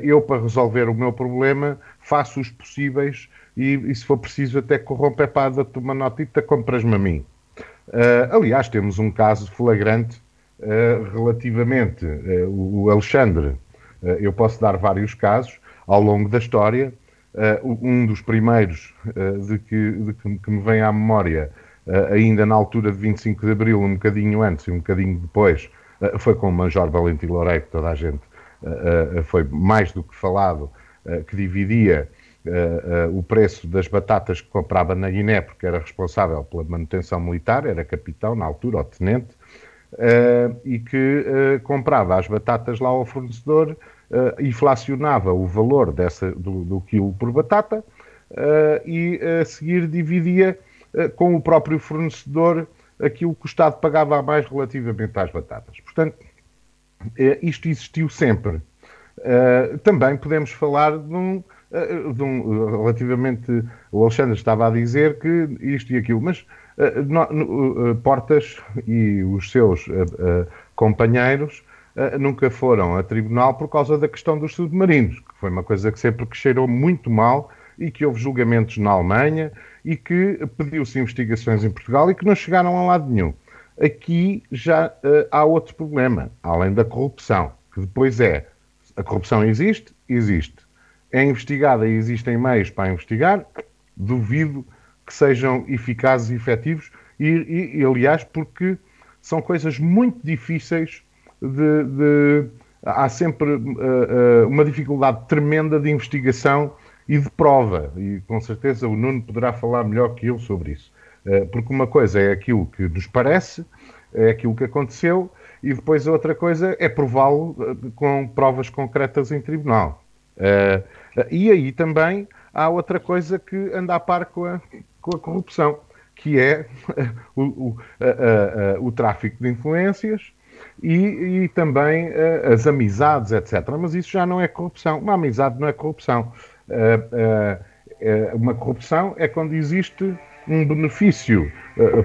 eu, para resolver o meu problema, faço os possíveis e, e se for preciso, até corrompe a pada, uma notita, compras-me a mim. Uh, aliás, temos um caso flagrante eh, relativamente uh, o Alexandre, uh, eu posso dar vários casos ao longo da história. um dos primeiros de, que, de que, me vem à memória, ainda na altura de 25 de Abril, um bocadinho antes e um bocadinho depois, foi com o Major Valentim Loureiro, que toda a gente foi mais do que falado, que dividia o preço das batatas que comprava na Guiné, porque era responsável pela manutenção militar, era capitão na altura, ou tenente, e que comprava as batatas lá ao fornecedor, inflacionava o valor dessa, do, do quilo por batata e a seguir dividia com o próprio fornecedor aquilo que o Estado pagava a mais relativamente às batatas. Portanto, isto existiu sempre. também podemos falar de um, de um, relativamente, o Alexandre estava a dizer que isto e aquilo, mas eh, eh, Portas e os seus companheiros nunca foram a tribunal por causa da questão dos submarinos, que foi uma coisa que sempre que cheirou muito mal e que houve julgamentos na Alemanha e que pediu-se investigações em Portugal e que não chegaram a lado nenhum. Aqui já uh, há outro problema, além da corrupção, que depois é a corrupção existe, existe. É investigada e existem meios para investigar, duvido que sejam eficazes e efetivos, e, e, e aliás, porque são coisas muito difíceis de. de há sempre uh, uh, uma dificuldade tremenda de investigação e de prova, e com certeza o Nuno poderá falar melhor que eu sobre isso. Uh, porque uma coisa é aquilo que nos parece, é aquilo que aconteceu, e depois a outra coisa é prová-lo com provas concretas em tribunal. e aí também há outra coisa que anda a par com a, com a corrupção, que é o, o, a, a, o tráfico de influências e, e também a, as amizades, etc. Mas isso já não é corrupção. Uma amizade não é corrupção. uma corrupção é quando existe um benefício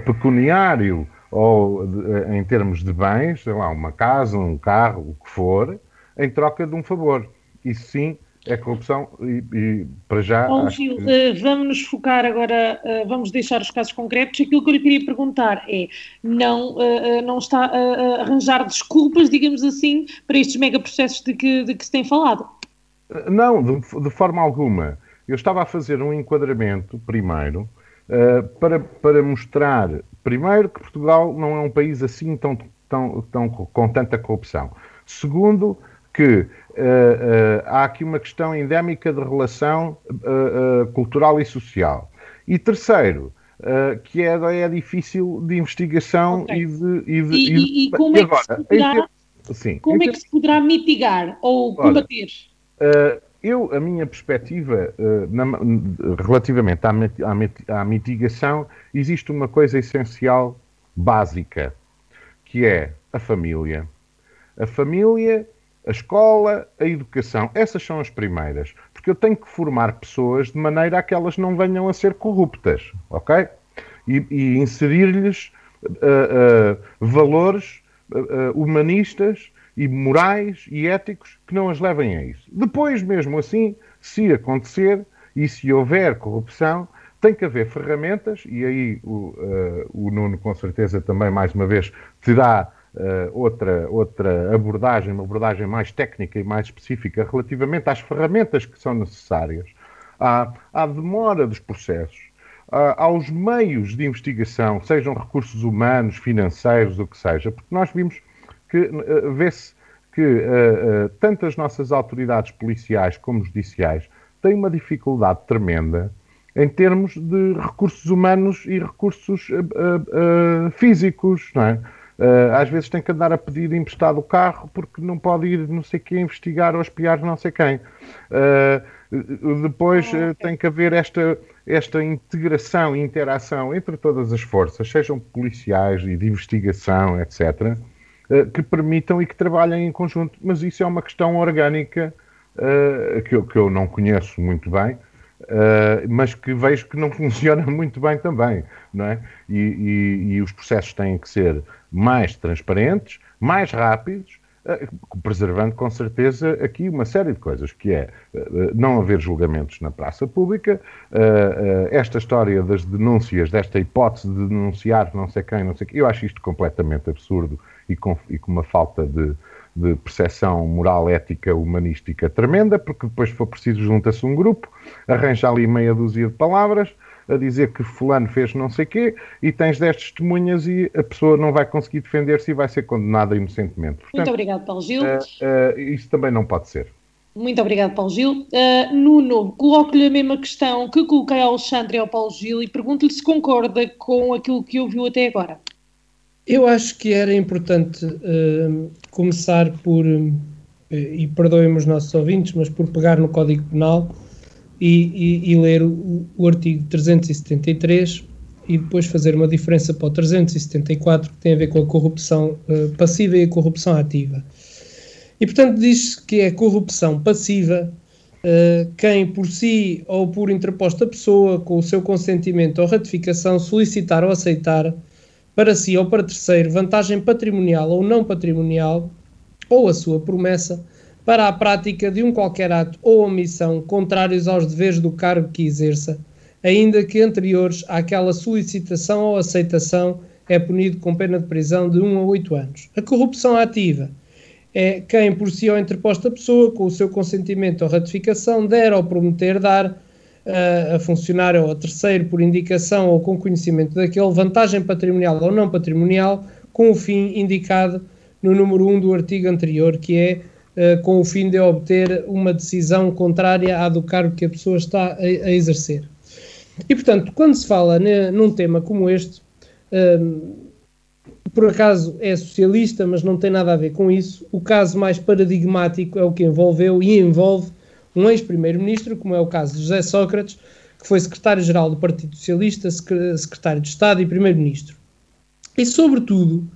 pecuniário ou de, em termos de bens, sei lá, uma casa, um carro, o que for, em troca de um favor. Isso sim é corrupção e, e para já. Bom, Gil, que... uh, vamos nos focar agora, uh, vamos deixar os casos concretos. Aquilo que eu lhe queria perguntar é: não, uh, não está a arranjar desculpas, digamos assim, para estes megaprocessos de que, de que se tem falado? Não, de, de, forma alguma. Eu estava a fazer um enquadramento, primeiro, para, para mostrar, primeiro, que Portugal não é um país assim tão, tão, tão com tanta corrupção. Segundo, que uh, uh, há aqui uma questão endémica de relação uh, cultural e social. E terceiro, que é, é difícil de investigação okay. e de. E, de, e, e, e como, agora, é, que poderá, sim, como é que se poderá mitigar ou combater? Eu, a minha perspectiva uh, na, relativamente à, à, mitigação, existe uma coisa essencial, básica, que é a família. A família, a escola, a educação. Essas são as primeiras. Porque eu tenho que formar pessoas de maneira a que elas não venham a ser corruptas, ok? E, e inserir-lhes uh, uh, valores humanistas e morais e éticos que não as levem a isso. Depois, mesmo assim, se acontecer e se houver corrupção, tem que haver ferramentas, e aí o, uh, o Nuno, com certeza, também, mais uma vez, terá uh, outra, outra abordagem, uma abordagem mais técnica e mais específica relativamente às ferramentas que são necessárias, à, à demora dos processos, aos meios de investigação, sejam recursos humanos, financeiros, o que seja, porque nós vimos que uh, vê-se que uh, uh, tanto as nossas autoridades policiais como judiciais têm uma dificuldade tremenda em termos de recursos humanos e recursos físicos, não é? às vezes tem que andar a pedir emprestado o carro porque não pode ir não sei quem investigar ou espiar não sei quem. depois ah, tem que haver esta, esta integração e interação entre todas as forças, sejam policiais e de investigação, etc., eh, que permitam e que trabalhem em conjunto. Mas isso é uma questão orgânica uh, que, eu, que eu não conheço muito bem, uh, mas que vejo que não funciona muito bem também. Não é? E, e, e os processos têm que ser mais transparentes, mais rápidos, preservando com certeza aqui uma série de coisas, que é não haver julgamentos na praça pública, esta história das denúncias, desta hipótese de denunciar não sei quem, não sei quem, eu acho isto completamente absurdo e com, e com uma falta de, de percepção moral, ética, humanística tremenda, porque depois, se for preciso, junta-se um grupo, arranja ali meia dúzia de palavras a dizer que fulano fez não sei quê e tens 10 testemunhas e a pessoa não vai conseguir defender-se e vai ser condenada inocentemente. Portanto, Muito obrigado, Paulo Gil. Uh, uh, isso também não pode ser. Muito obrigado, Paulo Gil. Uh, Nuno, coloco-lhe a mesma questão que coloquei ao Alexandre e ao Paulo Gil e pergunto-lhe se concorda com aquilo que ouviu até agora. Eu acho que era importante uh, começar por, uh, e perdoem os nossos ouvintes, mas por pegar no Código Penal e, e, e ler o, o, artigo 373 e depois fazer uma diferença para o 374 que tem a ver com a corrupção uh, passiva e a corrupção ativa. E portanto diz que é corrupção passiva quem por si ou por interposta pessoa, com o seu consentimento ou ratificação, solicitar ou aceitar para si ou para terceiro vantagem patrimonial ou não patrimonial, ou a sua promessa, para a prática de um qualquer ato ou omissão contrários aos deveres do cargo que exerça, ainda que anteriores àquela solicitação ou aceitação, é punido com pena de prisão de 1 a 8 anos. A corrupção ativa é quem, por si ou interposta pessoa, com o seu consentimento ou ratificação, der ou prometer dar a funcionário ou a terceiro por indicação ou com conhecimento daquele, vantagem patrimonial ou não patrimonial, com o fim indicado no número 1 do artigo anterior, que é com o fim de obter uma decisão contrária à do cargo que a pessoa está a, a exercer. E, portanto, quando se fala num tema como este, uh, por acaso é socialista, mas não tem nada a ver com isso, o caso mais paradigmático é o que envolveu e envolve um ex-primeiro-ministro, como é o caso de José Sócrates, que foi secretário-geral do Partido Socialista, secretário de Estado e primeiro-ministro. E, sobretudo,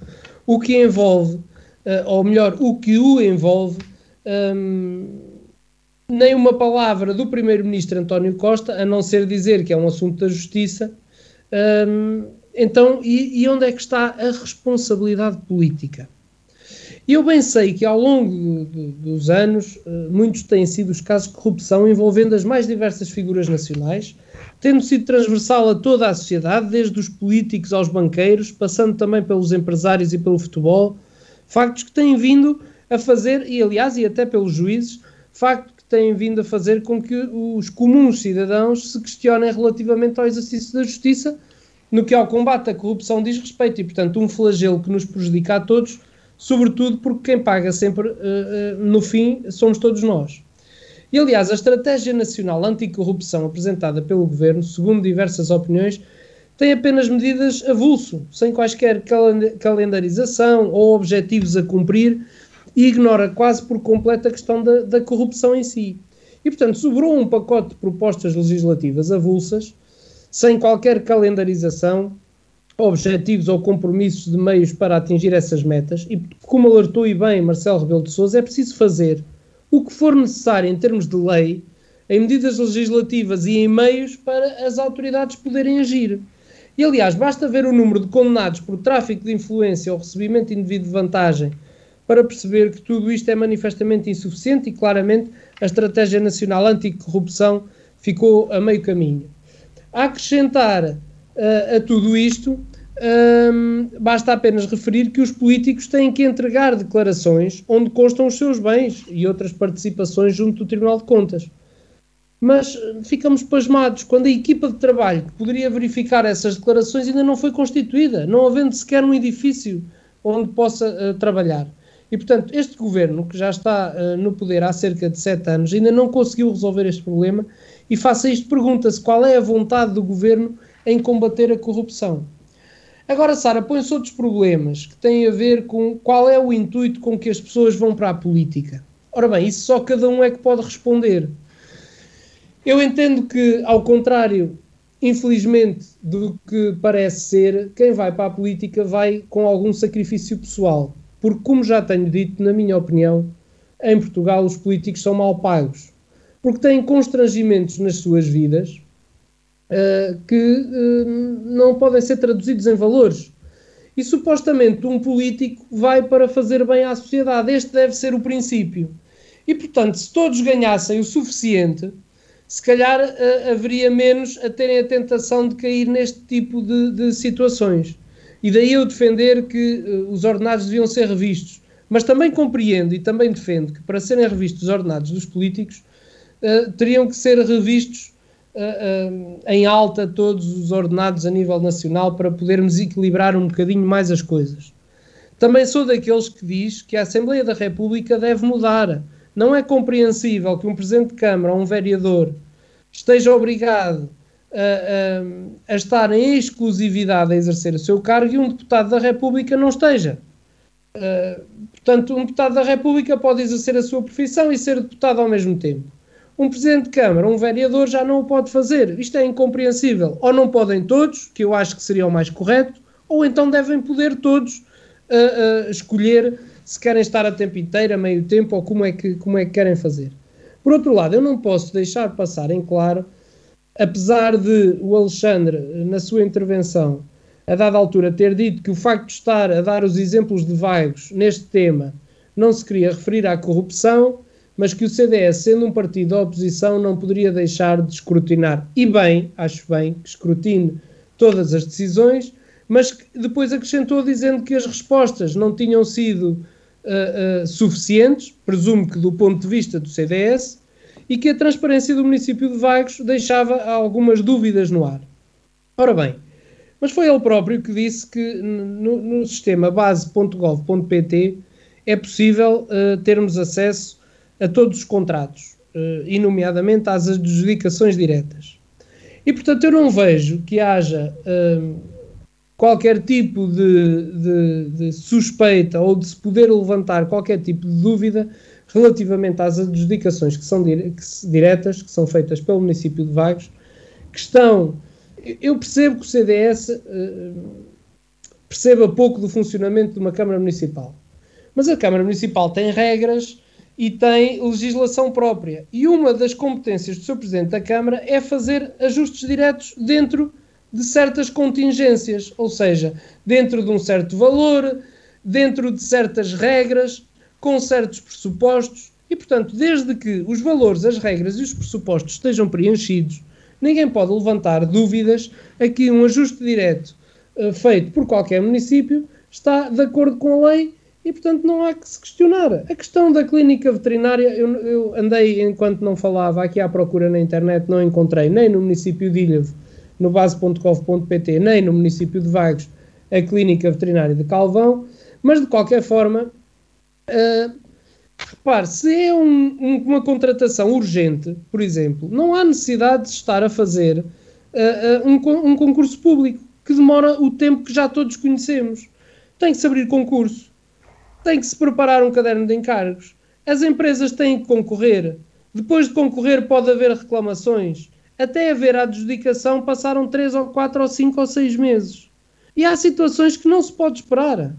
o que envolve, uh, ou melhor, o que o envolve, nem uma palavra do primeiro-ministro António Costa, a não ser dizer que é um assunto da justiça. Então, e, e onde é que está a responsabilidade política? Eu bem sei que ao longo dos anos, eh, muitos têm sido os casos de corrupção envolvendo as mais diversas figuras nacionais, tendo sido transversal a toda a sociedade, desde os políticos aos banqueiros, passando também pelos empresários e pelo futebol, factos que têm vindo a fazer, e aliás, e até pelos juízes, facto que têm vindo a fazer com que os comuns cidadãos se questionem relativamente ao exercício da justiça, no que ao combate à corrupção diz respeito, e portanto um flagelo que nos prejudica a todos sobretudo porque quem paga sempre uh, uh, no fim somos todos nós. E aliás, a Estratégia Nacional Anticorrupção apresentada pelo Governo, segundo diversas opiniões, tem apenas medidas avulso, sem quaisquer calendarização ou objetivos a cumprir e ignora quase por completo a questão da, da corrupção em si. E, portanto, sobrou um pacote de propostas legislativas avulsas, sem qualquer calendarização, objetivos ou compromissos de meios para atingir essas metas. E, como alertou e bem Marcelo Rebelo de Sousa, é preciso fazer o que for necessário em termos de lei, em medidas legislativas e em meios para as autoridades poderem agir. E, aliás, basta ver o número de condenados por tráfico de influência ou recebimento indevido de vantagem para perceber que tudo isto é manifestamente insuficiente e claramente a Estratégia Nacional Anticorrupção ficou a meio caminho. A acrescentar uh, a tudo isto, um, basta apenas referir que os políticos têm que entregar declarações onde constam os seus bens e outras participações junto do Tribunal de Contas. Mas ficamos pasmados quando a equipa de trabalho que poderia verificar essas declarações ainda não foi constituída, não havendo sequer um edifício onde possa uh, trabalhar. E, portanto, este governo, que já está uh, no poder há cerca de sete anos, ainda não conseguiu resolver este problema e, faça isto, pergunta-se qual é a vontade do governo em combater a corrupção. Agora, Sara, põe-se outros problemas que têm a ver com qual é o intuito com que as pessoas vão para a política. Ora bem, isso só cada um é que pode responder. Eu entendo que, ao contrário, infelizmente, do que parece ser, quem vai para a política vai com algum sacrifício pessoal porque, como já tenho dito, na minha opinião, em Portugal os políticos são mal pagos, porque têm constrangimentos nas suas vidas uh, que uh, não podem ser traduzidos em valores. E supostamente um político vai para fazer bem à sociedade. Este deve ser o princípio. E portanto, se todos ganhassem o suficiente, se calhar uh, haveria menos a terem a tentação de cair neste tipo de, de situações. E daí eu defender que uh, os ordenados deviam ser revistos. Mas também compreendo e também defendo que para serem revistos os ordenados dos políticos uh, teriam que ser revistos uh, em alta todos os ordenados a nível nacional para podermos equilibrar um bocadinho mais as coisas. Também sou daqueles que diz que a Assembleia da República deve mudar. Não é compreensível que um Presidente de Câmara ou um vereador esteja obrigado a, estar em exclusividade a exercer o seu cargo e um deputado da República não esteja. Uh, portanto, um deputado da República pode exercer a sua profissão e ser deputado ao mesmo tempo. Um presidente de Câmara, um vereador, já não o pode fazer. Isto é incompreensível. Ou não podem todos, que eu acho que seria o mais correto, ou então devem poder todos uh, uh, escolher se querem estar a tempo inteiro, a meio tempo, ou como é, que, como é que querem fazer. Por outro lado, eu não posso deixar passar em claro apesar de o Alexandre, na sua intervenção, a dada altura, ter dito que o facto de estar a dar os exemplos de vagos neste tema não se queria referir à corrupção, mas que o CDS, sendo um partido da oposição, não poderia deixar de escrutinar. E bem, acho bem, que escrutine todas as decisões, mas depois acrescentou dizendo que as respostas não tinham sido uh, uh, suficientes, presumo que do ponto de vista do CDS, e que a transparência do município de Vagos deixava algumas dúvidas no ar. Ora bem, mas foi ele próprio que disse que no, no sistema base.gov.pt é possível uh, termos acesso a todos os contratos, uh, e nomeadamente às adjudicações diretas. E portanto eu não vejo que haja uh, qualquer tipo de, de, de suspeita ou de se poder levantar qualquer tipo de dúvida relativamente às adjudicações que são dire que diretas, que são feitas pelo município de Vagos, que estão. Eu percebo que o CDS eh, perceba pouco do funcionamento de uma Câmara Municipal, mas a Câmara Municipal tem regras e tem legislação própria. E uma das competências do seu Presidente da Câmara é fazer ajustes diretos dentro de certas contingências, ou seja, dentro de um certo valor, dentro de certas regras com certos pressupostos e, portanto, desde que os valores, as regras e os pressupostos estejam preenchidos, ninguém pode levantar dúvidas a que um ajuste direto uh, feito por qualquer município está de acordo com a lei e, portanto, não há que se questionar. A questão da clínica veterinária, eu, eu andei, enquanto não falava, aqui à procura na internet, não encontrei nem no município de Ilhavo, no base.gov.pt, nem no município de Vagos, a clínica veterinária de Calvão, mas de qualquer forma, Uh, repare, se é um, um, uma contratação urgente, por exemplo, não há necessidade de estar a fazer uh, uh, um, um, concurso público que demora o tempo que já todos conhecemos. Tem que se abrir concurso, tem que se preparar um caderno de encargos, as empresas têm que concorrer Depois de concorrer, pode haver reclamações. Até haver a adjudicação, passaram 3 ou 4 ou 5 ou 6 meses. E há situações que não se pode esperar,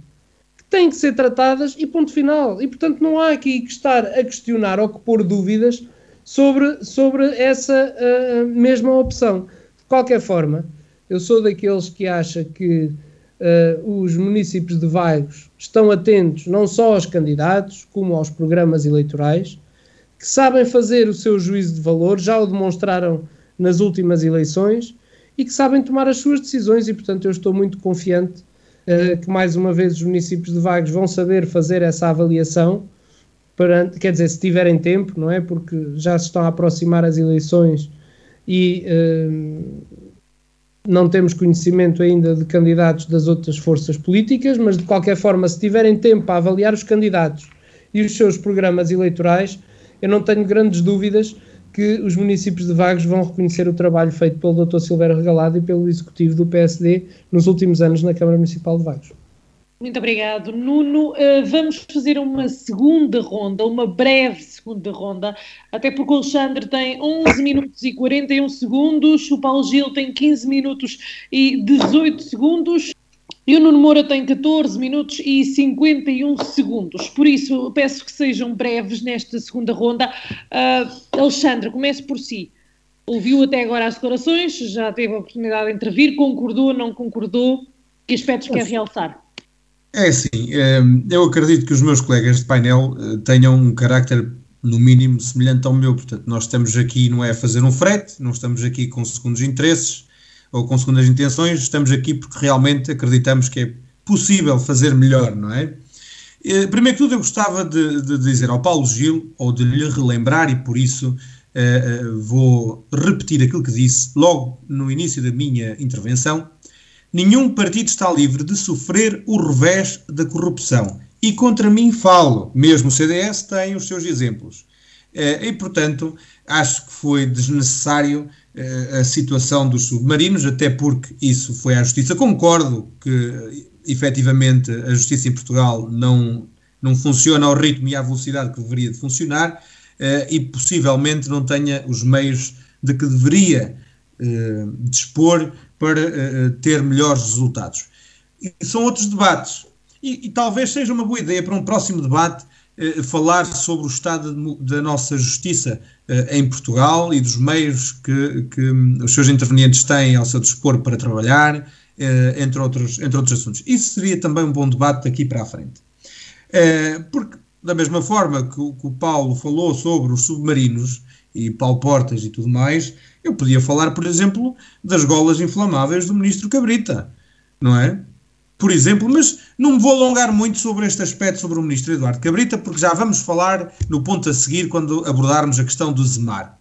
têm que ser tratadas e ponto final. E portanto, não há aqui que estar a questionar ou que pôr dúvidas sobre, sobre essa uh, mesma opção. De qualquer forma, eu sou daqueles que acha que uh, os municípios de Vagos estão atentos não só aos candidatos, como aos programas eleitorais, que sabem fazer o seu juízo de valor, já o demonstraram nas últimas eleições e que sabem tomar as suas decisões e, portanto, eu estou muito confiante que, mais uma vez, os municípios de Vagos vão saber fazer essa avaliação, para, quer dizer, se tiverem tempo, não é? Porque já se estão a aproximar as eleições e uh, não temos conhecimento ainda de candidatos das outras forças políticas, mas de qualquer forma, se tiverem tempo para avaliar os candidatos e os seus programas eleitorais, eu não tenho grandes dúvidas que os municípios de Vagos vão reconhecer o trabalho feito pelo Dr. Silvério Regalado e pelo executivo do PSD nos últimos anos na Câmara Municipal de Vagos. Muito obrigado, Nuno. Uh, vamos fazer uma segunda ronda, uma breve segunda ronda, até porque o Alexandre tem 11 minutos e 41 segundos, o Paulo Gil tem 15 minutos e 18 segundos. E o Nuno Moura tem 14 minutos e 51 segundos. Por isso, peço que sejam breves nesta segunda ronda. Uh, Alexandre, comece por si. Ouviu até agora as declarações, já teve a oportunidade de intervir, concordou, não concordou? Que aspectos quer realçar? É assim, ehm, eu acredito que os meus colegas de painel eh, tenham um carácter, no mínimo, semelhante ao meu. Portanto, nós estamos aqui, não é a fazer um frete, não estamos aqui com segundos interesses ou com segundas intenções, estamos aqui porque realmente acreditamos que é possível fazer melhor, não é? Eh, primeiro que tudo, eu gostava de, de dizer ao Paulo Gil, ou de lhe relembrar, e por isso uh, vou repetir aquilo que disse logo no início da minha intervenção Nenhum partido está livre de sofrer o revés da corrupção. E contra mim falo, mesmo o CDS tem os seus exemplos. Eh, e, portanto, acho que foi desnecessário eh, a situação dos submarinos, até porque isso foi à Justiça. Concordo que, efetivamente, a Justiça em Portugal não, não funciona ao ritmo e à velocidade que deveria de funcionar eh, e, possivelmente, não tenha os meios de que deveria dispor para ter melhores resultados. E são outros debates. E, e, talvez seja uma boa ideia para um próximo debate falar sobre o estado da nossa justiça uh, em Portugal e dos meios que, que um, os seus intervenientes têm ao seu dispor para trabalhar, entre, outros, entre outros assuntos. Isso seria também um bom debate daqui para a frente. porque, da mesma forma que o, que o Paulo falou sobre os submarinos e Paulo Portas e tudo mais, eu podia falar, por exemplo, das golas inflamáveis do ministro Cabrita, não é? Por exemplo, mas não me vou alongar muito sobre este aspecto sobre o ministro Eduardo Cabrita, porque já vamos falar no ponto a seguir quando abordarmos a questão do ZEMAR.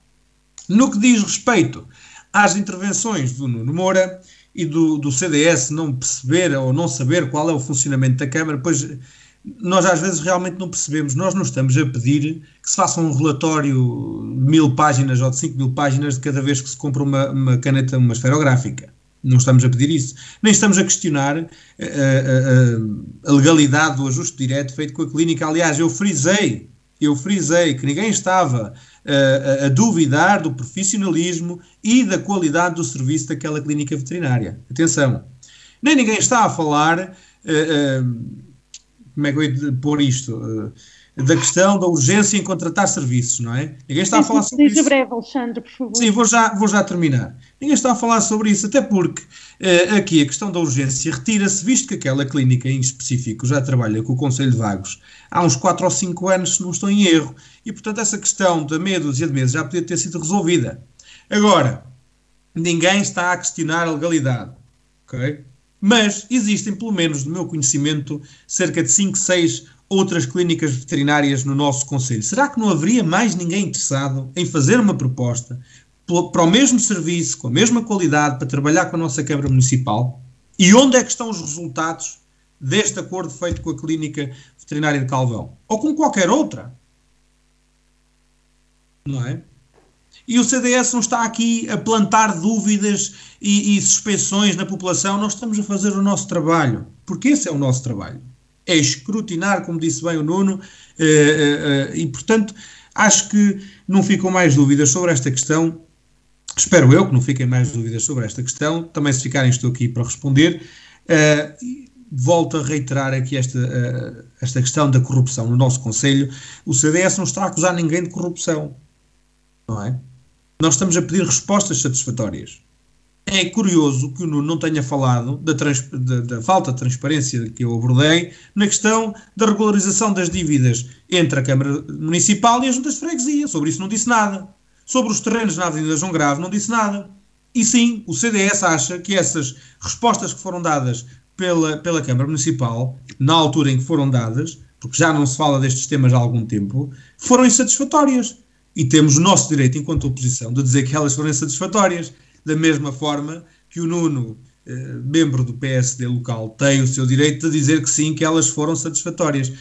No que diz respeito às intervenções do Nuno Moura e do, do CDS não perceber ou não saber qual é o funcionamento da Câmara, pois nós às vezes realmente não percebemos. Nós não estamos a pedir que se faça um relatório de mil páginas ou de cinco mil páginas de cada vez que se compra uma, uma caneta, uma esferográfica. Não estamos a pedir isso. Nem estamos a questionar a, eh, a, eh, eh, a, legalidade do ajuste direto feito com a clínica. Aliás, eu frisei, eu frisei que ninguém estava a, a duvidar do profissionalismo e da qualidade do serviço daquela clínica veterinária. Atenção. Nem ninguém está a falar. Como é que eu ia pôr isto? Da questão da urgência em contratar serviços, não é? Ninguém está a falar sobre isso. Seja breve, Alexandre, por favor. Sim, vou já, vou já terminar. Ninguém está a falar sobre isso, até porque uh, aqui a questão da urgência retira-se, visto que aquela clínica em específico já trabalha com o Conselho de Vagos há uns 4 ou 5 anos, se não estou em erro, e portanto essa questão da meia dúzia de meses já podia ter sido resolvida. Agora, ninguém está a questionar a legalidade, ok? Mas existem, pelo menos do meu conhecimento, cerca de 5, 6 outras clínicas veterinárias no nosso Conselho. Será que não haveria mais ninguém interessado em fazer uma proposta para o mesmo serviço, com a mesma qualidade, para trabalhar com a nossa Câmara Municipal? E onde é que estão os resultados deste acordo feito com a Clínica Veterinária de Calvão? Ou com qualquer outra? Não é? E o CDS não está aqui a plantar dúvidas e, e suspeições na população, nós estamos a fazer o nosso trabalho, porque esse é o nosso trabalho. É escrutinar, como disse bem o Nuno, eh, eh, eh, e portanto Acho que não ficam mais dúvidas sobre esta questão. Espero eu que não fiquem mais dúvidas sobre esta questão. Também, se ficarem, estou aqui para responder. Volto a reiterar aqui esta, esta questão da corrupção no nosso Conselho. O CDS não está a acusar ninguém de corrupção. Não é? Nós estamos a pedir respostas satisfatórias. É curioso que o Nuno não tenha falado da, da, da, falta de transparência que eu abordei na questão da regularização das dívidas entre a Câmara Municipal e as juntas de freguesia. Sobre isso não disse nada. Sobre os terrenos na Avenida João Grave não disse nada. E sim, o CDS acha que essas respostas que foram dadas pela, pela Câmara Municipal, na altura em que foram dadas, porque já não se fala destes temas há algum tempo, foram insatisfatórias. E temos o nosso direito, enquanto oposição, de dizer que elas foram insatisfatórias da mesma forma que o Nuno, eh, membro do PSD local, tem o seu direito de dizer que sim, que elas foram satisfatórias.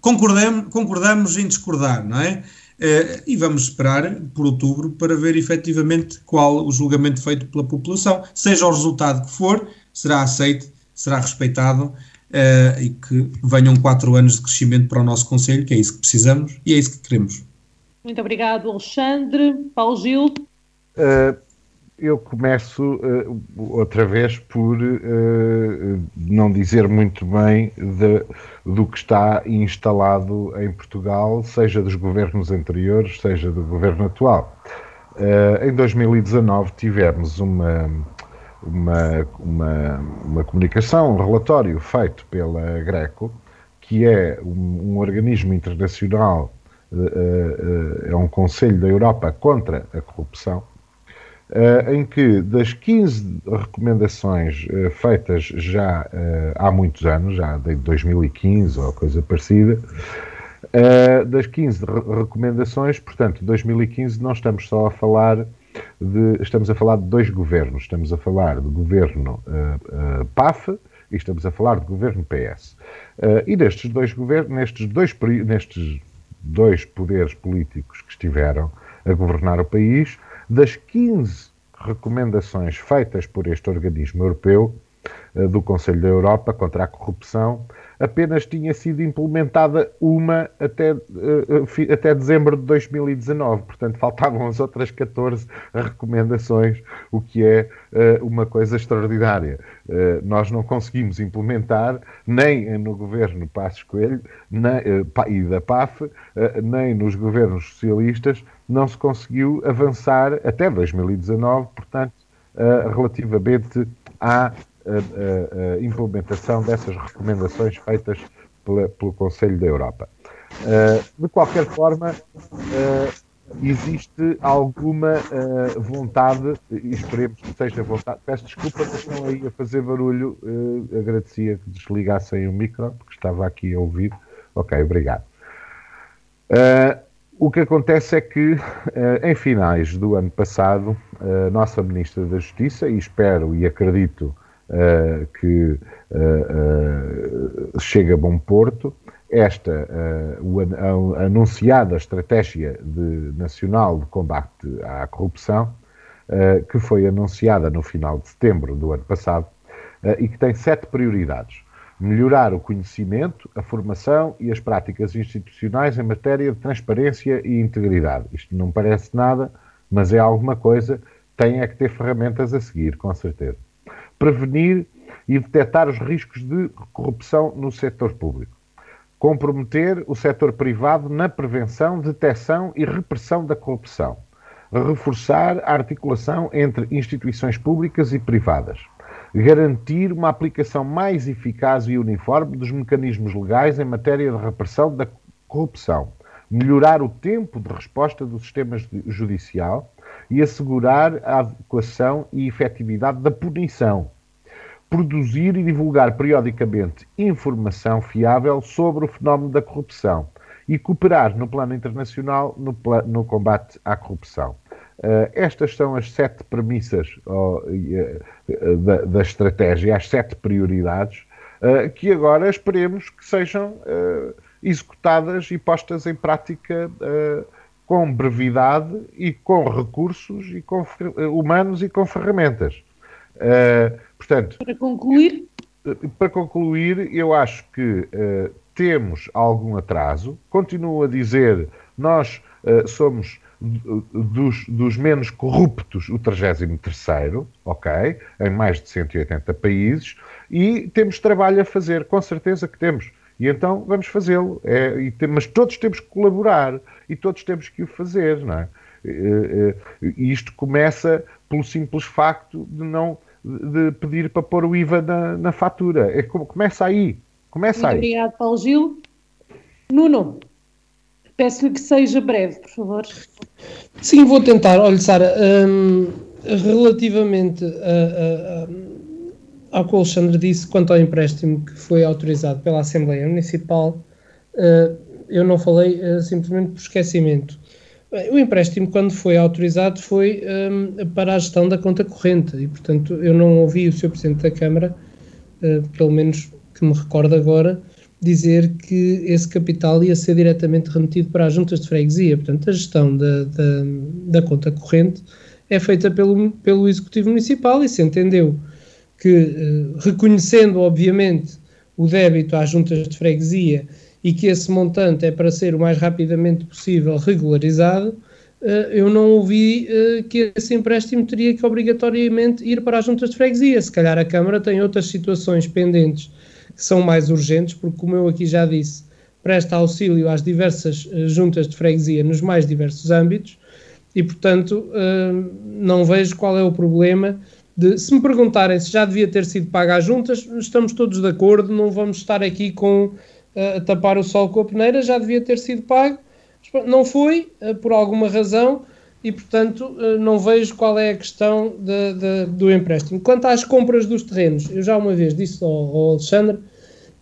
Concordamos, concordamos em discordar, não é? Eh, e vamos esperar por outubro para ver efetivamente qual o julgamento feito pela população. Seja o resultado que for, será aceito, será respeitado eh, e que venham quatro anos de crescimento para o nosso Conselho, que é isso que precisamos e é isso que queremos. Muito obrigado, Alexandre. Paulo Gil. Uh, eu começo uh, outra vez por uh, não dizer muito bem de, do que está instalado em Portugal, seja dos governos anteriores, seja do governo atual. Uh, em 2019 tivemos uma, uma, uma, uma, comunicação, um relatório feito pela Greco, que é um, um organismo internacional, é um Conselho da Europa contra a corrupção, Uh, em que das 15 recomendações uh, feitas já uh, há muitos anos, já de 2015 ou coisa parecida, das 15 re recomendações, portanto, 2015 não estamos só a falar de, estamos a falar de dois governos, estamos a falar do governo PAF e estamos a falar do governo PS. e nestes dois governos, nestes dois, nestes dois poderes políticos que estiveram a governar o país, das 15 recomendações feitas por este organismo europeu, eh, do Conselho da Europa contra a corrupção, apenas tinha sido implementada uma até, eh, até dezembro de 2019. Portanto, faltavam as outras 14 recomendações, o que é eh, uma coisa extraordinária. Eh, nós não conseguimos implementar, nem no governo Passos Coelho e da PAF, nem nos governos socialistas, não se conseguiu avançar até 2019, portanto, relativamente à a, a, implementação dessas recomendações feitas pela, pelo Conselho da Europa. Uh, de qualquer forma, uh, existe alguma uh, vontade, e esperemos que seja vontade. Peço desculpa, mas estão aí a fazer barulho. agradecia que desligassem o micro, porque estava aqui a ouvir. Ok, obrigado. o que acontece é que, em finais do ano passado, a nossa Ministra da Justiça, e espero e acredito uh, que uh, chega a bom porto. Esta, a, a anunciada Estratégia de, Nacional de Combate à Corrupção, que foi anunciada no final de setembro do ano passado e que tem sete prioridades melhorar o conhecimento, a formação e as práticas institucionais em matéria de transparência e integridade. Isto não parece nada, mas é alguma coisa, tem é que ter ferramentas a seguir, com certeza prevenir e detectar os riscos de corrupção no setor público. Comprometer o setor privado na prevenção, detecção e repressão da corrupção. Reforçar a articulação entre instituições públicas e privadas. Garantir uma aplicação mais eficaz e uniforme dos mecanismos legais em matéria de repressão da corrupção. Melhorar o tempo de resposta do sistema judicial e assegurar a adequação e efetividade da punição. Produzir e divulgar periodicamente informação fiável sobre o fenómeno da corrupção e cooperar no plano internacional no, no combate à corrupção. Uh, estas são as sete premissas uh, uh, da, da, estratégia, as sete prioridades, que agora esperemos que sejam executadas e postas em prática com brevidade e com recursos e com, humanos e com ferramentas. Uh, portanto, para concluir, para concluir, eu acho que uh, temos algum atraso. Continuo a dizer nós uh, somos dos, dos, menos corruptos o 33º, ok, em mais de 180 países, e temos trabalho a fazer, com certeza que temos. E então vamos fazê-lo. É, mas todos temos que colaborar e todos temos que o fazer, não é? E isto começa pelo simples facto de não de pedir para pôr o IVA na, na fatura. É, começa aí. Começa Muito aí. Obrigado, Paulo Gil. Nuno, peço-lhe que seja breve, por favor. Sim, vou tentar. Olha, Sara, hum, relativamente a, a ao que o Alexandre disse quanto ao empréstimo que foi autorizado pela Assembleia Municipal, eh, eu não falei eh, simplesmente por esquecimento. O empréstimo, quando foi autorizado, foi um, para a gestão da conta corrente e, portanto, eu não ouvi o Sr. Presidente da Câmara, pelo menos que me recordo agora, dizer que esse capital ia ser diretamente remetido para as juntas de freguesia. Portanto, a gestão da, da, da conta corrente é feita pelo, pelo Executivo Municipal e se entendeu que, eh, reconhecendo, obviamente, o débito às juntas de freguesia e que esse montante é para ser o mais rapidamente possível regularizado, eh, eu não ouvi eh, que esse empréstimo teria que obrigatoriamente ir para as juntas de freguesia. Se calhar a Câmara tem outras situações pendentes que são mais urgentes, porque, como eu aqui já disse, presta auxílio às diversas juntas de freguesia nos mais diversos âmbitos e, portanto, não vejo qual é o problema de, se me perguntarem se já devia ter sido paga às juntas, estamos todos de acordo, não vamos estar aqui com uh, tapar o sol com a peneira, já devia ter sido pago, não foi, uh, por alguma razão, e portanto uh, não vejo qual é a questão de, de, do empréstimo. Quanto às compras dos terrenos, eu já uma vez disse ao, ao Alexandre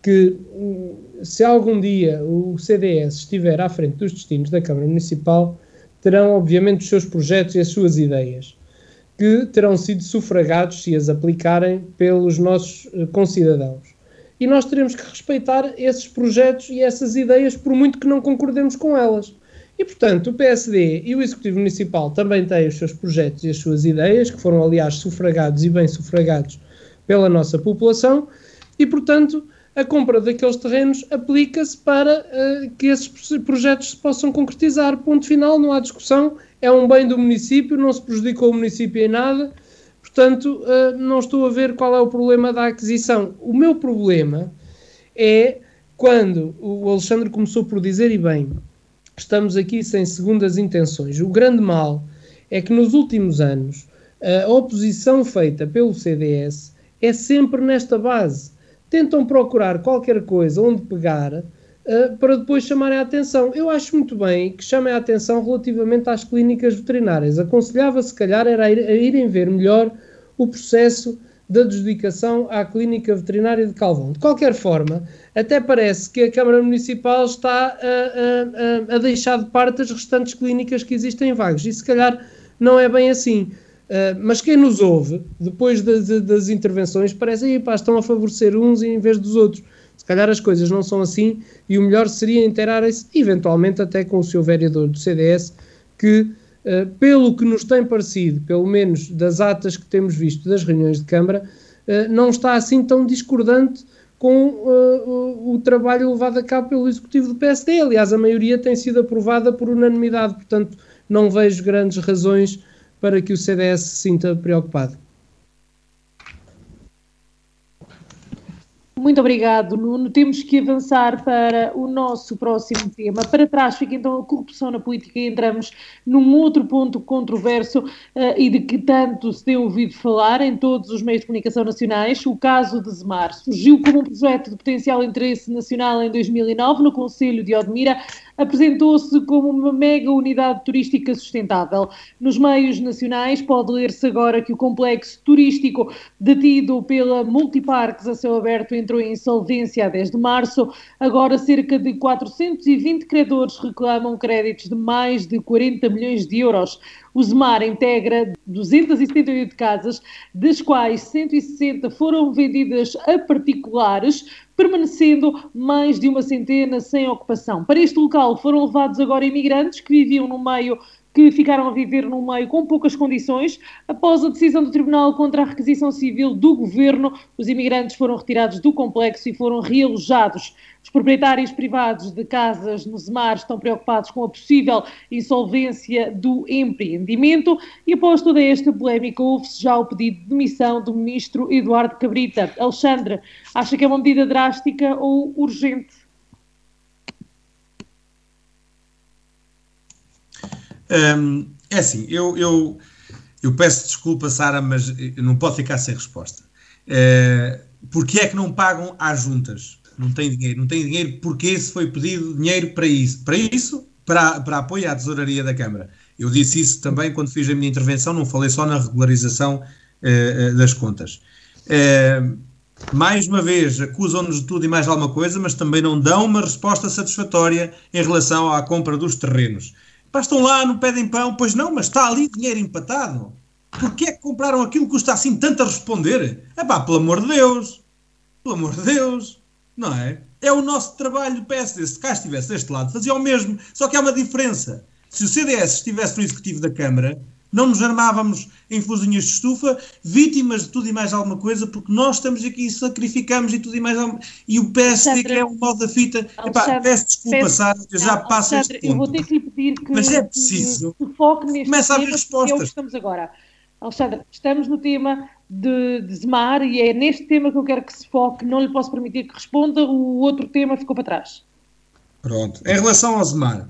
que hum, se algum dia o CDS estiver à frente dos destinos da Câmara Municipal, terão obviamente os seus projetos e as suas ideias que terão sido sufragados, se as aplicarem, pelos nossos uh, concidadãos. E nós teremos que respeitar esses projetos e essas ideias, por muito que não concordemos com elas. E, portanto, o PSD e o Executivo Municipal também têm os seus projetos e as suas ideias, que foram, aliás, sufragados e bem sufragados pela nossa população, e, portanto, a compra daqueles terrenos aplica-se para uh, que esses projetos se possam concretizar. Ponto final, não há discussão é um bem do município, não se prejudicou o município em nada, portanto, uh, não estou a ver qual é o problema da aquisição. O meu problema é quando o Alexandre começou por dizer, e bem, estamos aqui sem segundas intenções. O grande mal é que nos últimos anos a oposição feita pelo CDS é sempre nesta base. Tentam procurar qualquer coisa onde pegar uh, para depois chamarem a atenção. Eu acho muito bem que chamem a atenção relativamente às clínicas veterinárias. Aconselhava, se calhar, era a, ir, a irem ver melhor o processo da adjudicação à Clínica Veterinária de Calvão. De qualquer forma, até parece que a Câmara Municipal está a, a, a, deixar de parte as restantes clínicas que existem em Vagos. E se calhar não é bem assim. Uh, mas quem nos ouve, depois de, de, das intervenções, parece que estão a favorecer uns em vez dos outros. Se calhar as coisas não são assim e o melhor seria inteirarem-se, eventualmente até com o seu vereador do CDS, que, uh, pelo que nos tem parecido, pelo menos das atas que temos visto das reuniões de Câmara, uh, não está assim tão discordante com uh, o trabalho levado a cabo pelo Executivo do PSD. Aliás, a maioria tem sido aprovada por unanimidade, portanto, não vejo grandes razões para que o CDS se sinta preocupado. Muito obrigado, Nuno. Temos que avançar para o nosso próximo tema. Para trás fica então a corrupção na política e entramos num outro ponto controverso uh, e de que tanto se tem ouvido falar em todos os meios de comunicação nacionais. O caso de Zemar surgiu como um projeto de potencial interesse nacional em 2009 no Conselho de Odmira apresentou-se como uma mega unidade turística sustentável. Nos meios nacionais pode ler-se agora que o complexo turístico detido pela Multiparques a céu aberto entrou em insolvência a 10 de março. Agora cerca de 420 credores reclamam créditos de mais de 40 milhões de euros. O Zemar integra 278 casas, das quais 160 foram vendidas a particulares, permanecendo mais de uma centena sem ocupação. Para este local foram levados agora imigrantes que viviam no meio que ficaram a viver num meio com poucas condições. Após a decisão do Tribunal contra a requisição civil do governo, os imigrantes foram retirados do complexo e foram realojados. Os proprietários privados de casas no Zemar estão preocupados com a possível insolvência do empreendimento e após toda esta polémica houve-se já o pedido de demissão do ministro Eduardo Cabrita. Alexandre, acha que é uma medida drástica ou urgente? Um, é assim, eu, eu, eu peço desculpa, Sara, mas não pode ficar sem resposta. Uh, porque é que não pagam às juntas? Não tem dinheiro, não tem dinheiro porque se foi pedido dinheiro para isso. Para isso, para, para apoio à tesouraria da Câmara. Eu disse isso também quando fiz a minha intervenção, não falei só na regularização uh, das contas. Uh, mais uma vez, acusam-nos de tudo e mais alguma coisa, mas também não dão uma resposta satisfatória em relação à compra dos terrenos. Estão lá, não pedem pão, pois não, mas está ali dinheiro empatado. Porquê é que compraram aquilo que custa assim tanto a responder? É pá, pelo amor de Deus, pelo amor de Deus, não é? É o nosso trabalho do PSD. Se cá estivesse deste lado, fazia o mesmo, só que há uma diferença. Se o CDS estivesse no Executivo da Câmara, não nos armávamos em fuzinhas de estufa, vítimas de tudo e mais alguma coisa, porque nós estamos aqui e sacrificamos e tudo e mais alguma E o PSD que é um modo da fita. Epá, peço desculpa, Sara, eu já passo este ponto. Eu vou ter que lhe pedir que, Mas é preciso. que, que foque neste Começa tema, a respostas. é o que estamos agora. Alexandre, estamos no tema de, de Zemar e é neste tema que eu quero que se foque, não lhe posso permitir que responda, o outro tema ficou para trás. Pronto. Em relação ao Zemar,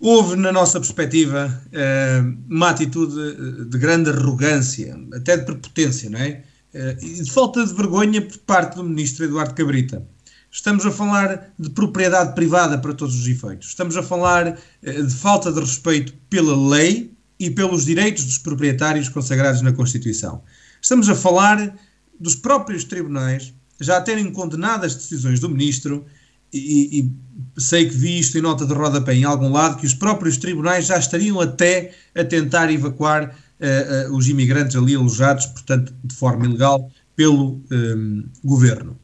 houve, na nossa perspectiva, eh, uma atitude de grande arrogância, até de prepotência, não é? Eh, E de falta de vergonha por parte do ministro Eduardo Cabrita. Estamos a falar de propriedade privada para todos os efeitos. Estamos a falar eh, de falta de respeito pela lei e pelos direitos dos proprietários consagrados na Constituição. Estamos a falar dos próprios tribunais já terem condenado as decisões do ministro e, e, sei que vi isto em nota de rodapé em algum lado, que os próprios tribunais já estariam até a tentar evacuar uh, uh, os imigrantes ali alojados, portanto, de forma ilegal, pelo um, governo.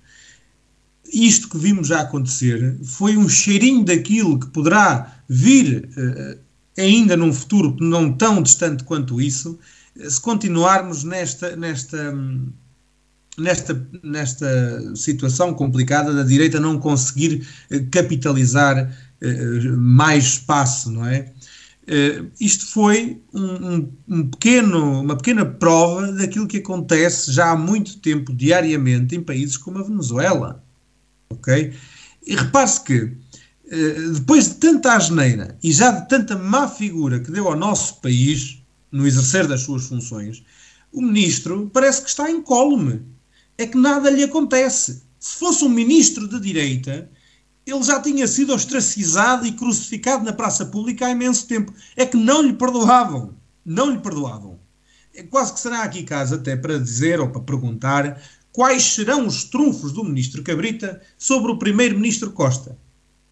Isto que vimos já acontecer foi um cheirinho daquilo que poderá vir uh, ainda num futuro não tão distante quanto isso, se continuarmos nesta, nesta, nesta, nesta situação complicada da direita não conseguir capitalizar mais espaço, não é? Uh, isto foi um, um, um, pequeno, uma pequena prova daquilo que acontece já há muito tempo, diariamente, em países como a Venezuela. Ok? E repare-se que, uh, depois de tanta asneira e já de tanta má figura que deu ao nosso país no exercer das suas funções, o ministro parece que está incólume. É que nada lhe acontece. Se fosse um ministro de direita, ele já tinha sido ostracizado e crucificado na praça pública há imenso tempo. É que não lhe perdoavam. Não lhe perdoavam. É quase que será aqui caso até para dizer ou para perguntar quais serão os trunfos do ministro Cabrita sobre o primeiro-ministro Costa.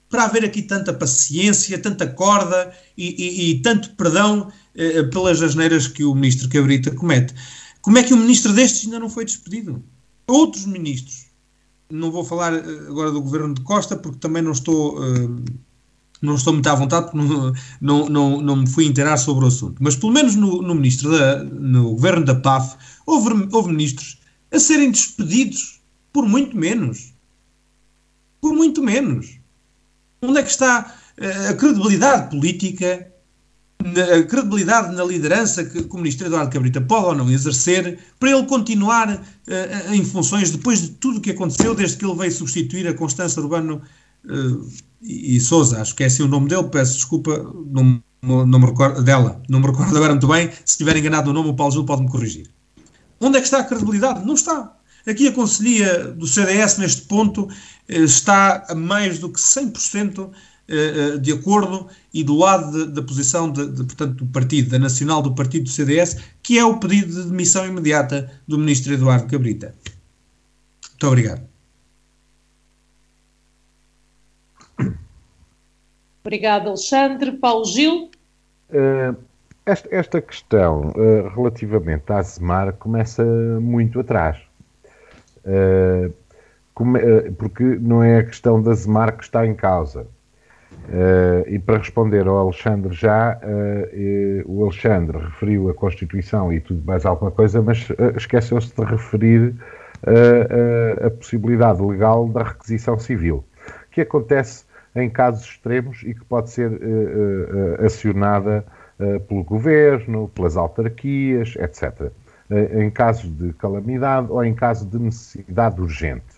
Para haver aqui tanta paciência, tanta corda e, e, e tanto perdão eh, pelas asneiras que o ministro Cabrita comete. Como é que um ministro destes ainda não foi despedido? Outros ministros não vou falar agora do governo de Costa, porque também não estou, uh, não estou muito à vontade, porque não, não, não, não me fui inteirar sobre o assunto. Mas pelo menos no, no, ministro da, no governo da PAF, houve, houve ministros a serem despedidos por muito menos. Por muito menos. Onde é que está uh, a credibilidade política a credibilidade na liderança que, o ministro Eduardo Cabrita pode ou não exercer para ele continuar uh, em funções depois de tudo o que aconteceu, desde que ele veio substituir a Constança Urbano uh, e, Souza, acho que é assim o nome dele, peço desculpa, não, não, não me recordo dela, não me recordo agora muito bem, se estiver enganado o nome, o Paulo Gil pode-me corrigir. Onde é que está a credibilidade? Não está. Aqui a Conselhia do CDS, neste ponto, está a mais do que 100% de acordo e do lado da posição de, de, portanto, do partido, da nacional do partido do CDS, que é o pedido de demissão imediata do ministro Eduardo Cabrita. Muito obrigado. Obrigado, Alexandre. Paulo Gil? Uh, esta, esta, questão uh, relativamente à Zemar começa muito atrás. Uh, come, porque não é a questão da Zemar que está em causa Uh, e para responder ao Alexandre já, uh, uh, o Alexandre referiu a Constituição e tudo mais alguma coisa, mas esqueceu-se de referir a possibilidade legal da requisição civil, que acontece em casos extremos e que pode ser acionada pelo governo, pelas autarquias, etc. em casos de calamidade ou em caso de necessidade urgente,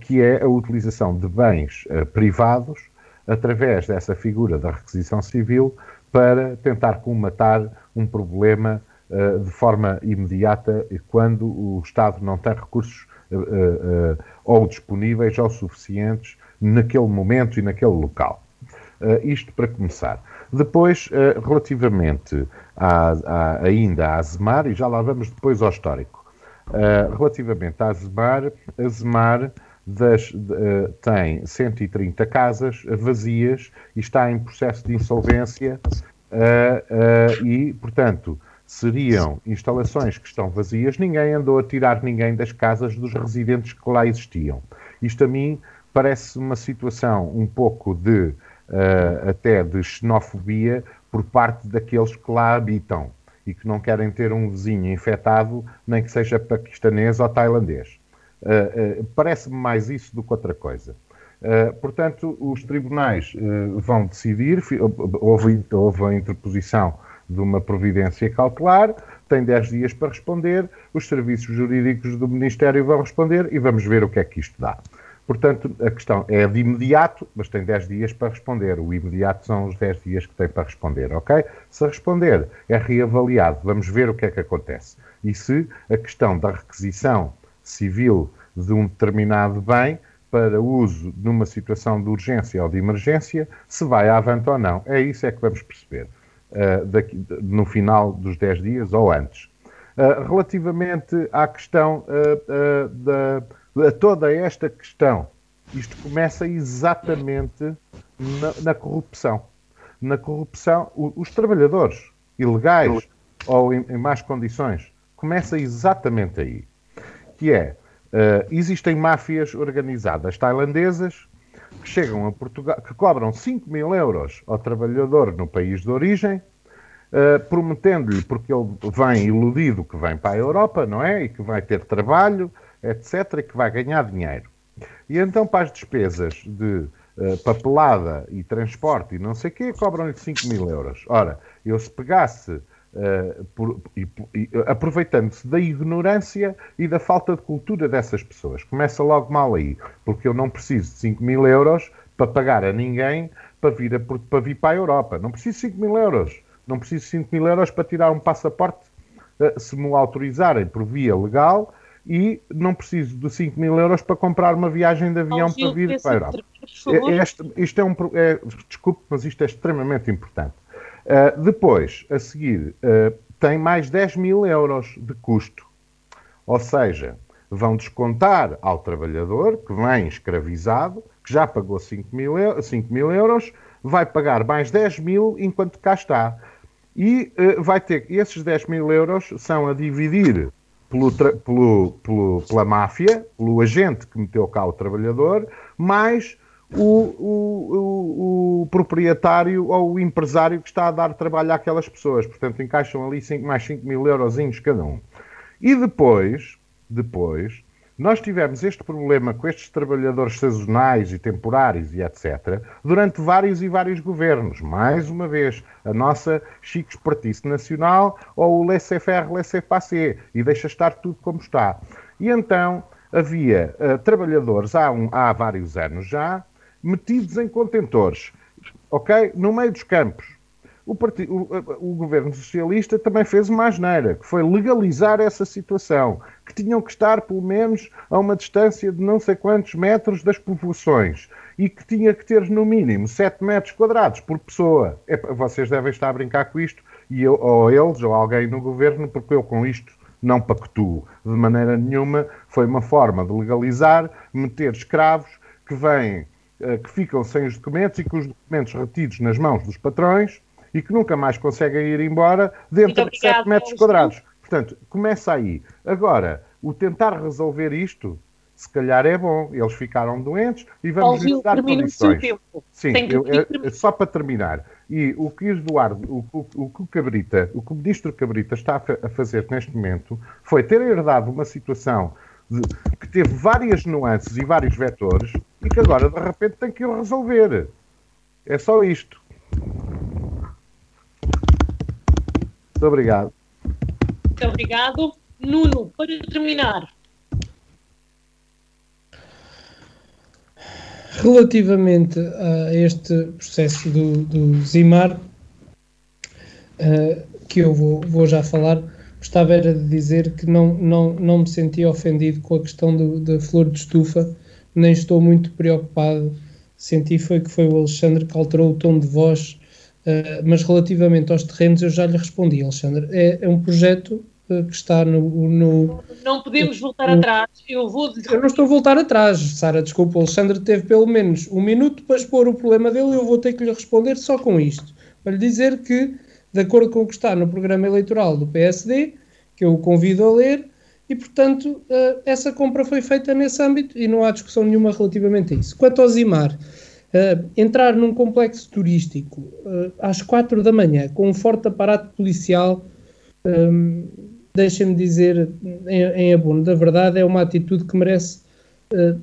que é a utilização de bens privados através dessa figura da requisição civil para tentar comatar um problema uh, de forma imediata quando o Estado não tem recursos uh, uh, ou disponíveis ou suficientes naquele momento e naquele local. isto para começar. Depois, relativamente à, à, ainda à Zemar, e já lá vamos depois ao histórico. relativamente à Zemar, a Zemar das, uh, tem 130 casas vazias e está em processo de insolvência uh, uh, e, portanto, seriam instalações que estão vazias, ninguém andou a tirar ninguém das casas dos residentes que lá existiam. Isto a mim parece uma situação um pouco de até de xenofobia por parte daqueles que lá habitam e que não querem ter um vizinho infectado, nem que seja paquistanês ou tailandês. Uh, uh, Parece-me mais isso do que outra coisa. Uh, portanto, os tribunais vão decidir, houve, houve a interposição de uma providência cautelar, tem 10 dias para responder, os serviços jurídicos do Ministério vão responder e vamos ver o que é que isto dá. Portanto, a questão é de imediato, mas tem 10 dias para responder. O imediato são os 10 dias que tem para responder, ok? Se responder, é reavaliado. Vamos ver o que é que acontece. E se a questão da requisição civil de um determinado bem para uso numa situação de urgência ou de emergência, se vai avante ou não. É isso é que vamos perceber uh, daqui, no final dos 10 dias ou antes. Uh, relativamente à questão uh, da, toda esta questão, isto começa exatamente na, na corrupção. Na corrupção, o, os trabalhadores ilegais ou em, em más condições, começa exatamente aí que é, uh, existem máfias organizadas tailandesas que chegam a Portugal, que cobram 5 mil euros ao trabalhador no país de origem, uh, prometendo-lhe, porque ele vem iludido que vem para a Europa, não é? E que vai ter trabalho, etc., e que vai ganhar dinheiro. E então, para as despesas de uh, papelada e transporte e não sei o quê, cobram-lhe 5 mil euros. Ora, eu se pegasse Uh, por, e, e, aproveitando-se da ignorância e da falta de cultura dessas pessoas. Começa logo mal aí, porque eu não preciso de 5 mil euros para pagar a ninguém para vir, a, para vir para a Europa. Não preciso de 5 mil euros. Não preciso de 5 mil euros para tirar um passaporte, uh, se me autorizarem por via legal, e não preciso de 5 mil euros para comprar uma viagem de avião para vir para a Europa. É, isto é um, é, desculpe, mas isto é extremamente importante. Uh, depois, a seguir, uh, tem mais 10 mil euros de custo. Ou seja, vão descontar ao trabalhador que vem escravizado, que já pagou 5 mil, 5 mil euros, vai pagar mais 10 mil enquanto cá está. E uh, vai ter. Esses 10 mil euros são a dividir pelo, pelo, pelo, pela máfia, pelo agente que meteu cá o trabalhador, mais o, o, o, o, proprietário ou o empresário que está a dar trabalho àquelas pessoas. Portanto, encaixam ali mais 5 mil euros cada um. E depois, depois, nós tivemos este problema com estes trabalhadores sazonais e temporários e etc. durante vários e vários governos. Mais uma vez, a nossa chique espertice nacional ou o laissez-faire, laissez-passer e deixa estar tudo como está. E então havia uh, trabalhadores há, um, há vários anos já metidos em contentores, ok? No meio dos campos. O, partido, o, o, governo socialista também fez uma asneira, que foi legalizar essa situação, que tinham que estar pelo menos a uma distância de não sei quantos metros das povoações e que tinha que ter no mínimo 7 metros quadrados por pessoa. É, vocês devem estar a brincar com isto, e eu, ou eles, ou alguém no governo, porque eu com isto não pactuo de maneira nenhuma. Foi uma forma de legalizar, meter escravos que vêm que ficam sem os documentos e com os documentos retidos nas mãos dos patrões e que nunca mais conseguem ir embora dentro de 7 metros quadrados. Portanto, começa aí. Agora, o tentar resolver isto se calhar é bom. Eles ficaram doentes e vamos lhes dar condições. Sim, eu, eu, só para terminar. E o que Eduardo, o, o, o, que o Cabrita, o que o ministro Cabrita está a fazer neste momento foi ter herdado uma situação de, que teve várias nuances e vários vetores e que agora de repente tem que o resolver. É só isto. Muito obrigado. Muito obrigado. Nuno, para terminar, Relativamente a este processo do, do Zimar, uh, que eu vou, vou, já falar, gostava era de dizer que não, não, não me senti ofendido com a questão do, da flor de estufa, nem estou muito preocupado. Senti foi que foi o Alexandre que alterou o tom de voz, uh, mas relativamente aos terrenos eu já lhe respondi, Alexandre. É, é um projeto que está no. no não podemos voltar no, atrás. Eu vou. Eu não estou a voltar atrás, Sara. Desculpa, o Alexandre teve pelo menos um minuto para expor o problema dele e eu vou ter que lhe responder só com isto. Para lhe dizer que, de acordo com o que está no programa eleitoral do PSD, que eu o convido a ler, e portanto eh, essa compra foi feita nesse âmbito e não há discussão nenhuma relativamente a isso. Quanto ao Zimar. Uh, entrar num complexo turístico uh, às quatro da manhã com um forte aparato policial deixem-me dizer em, em abono da verdade, é uma atitude que merece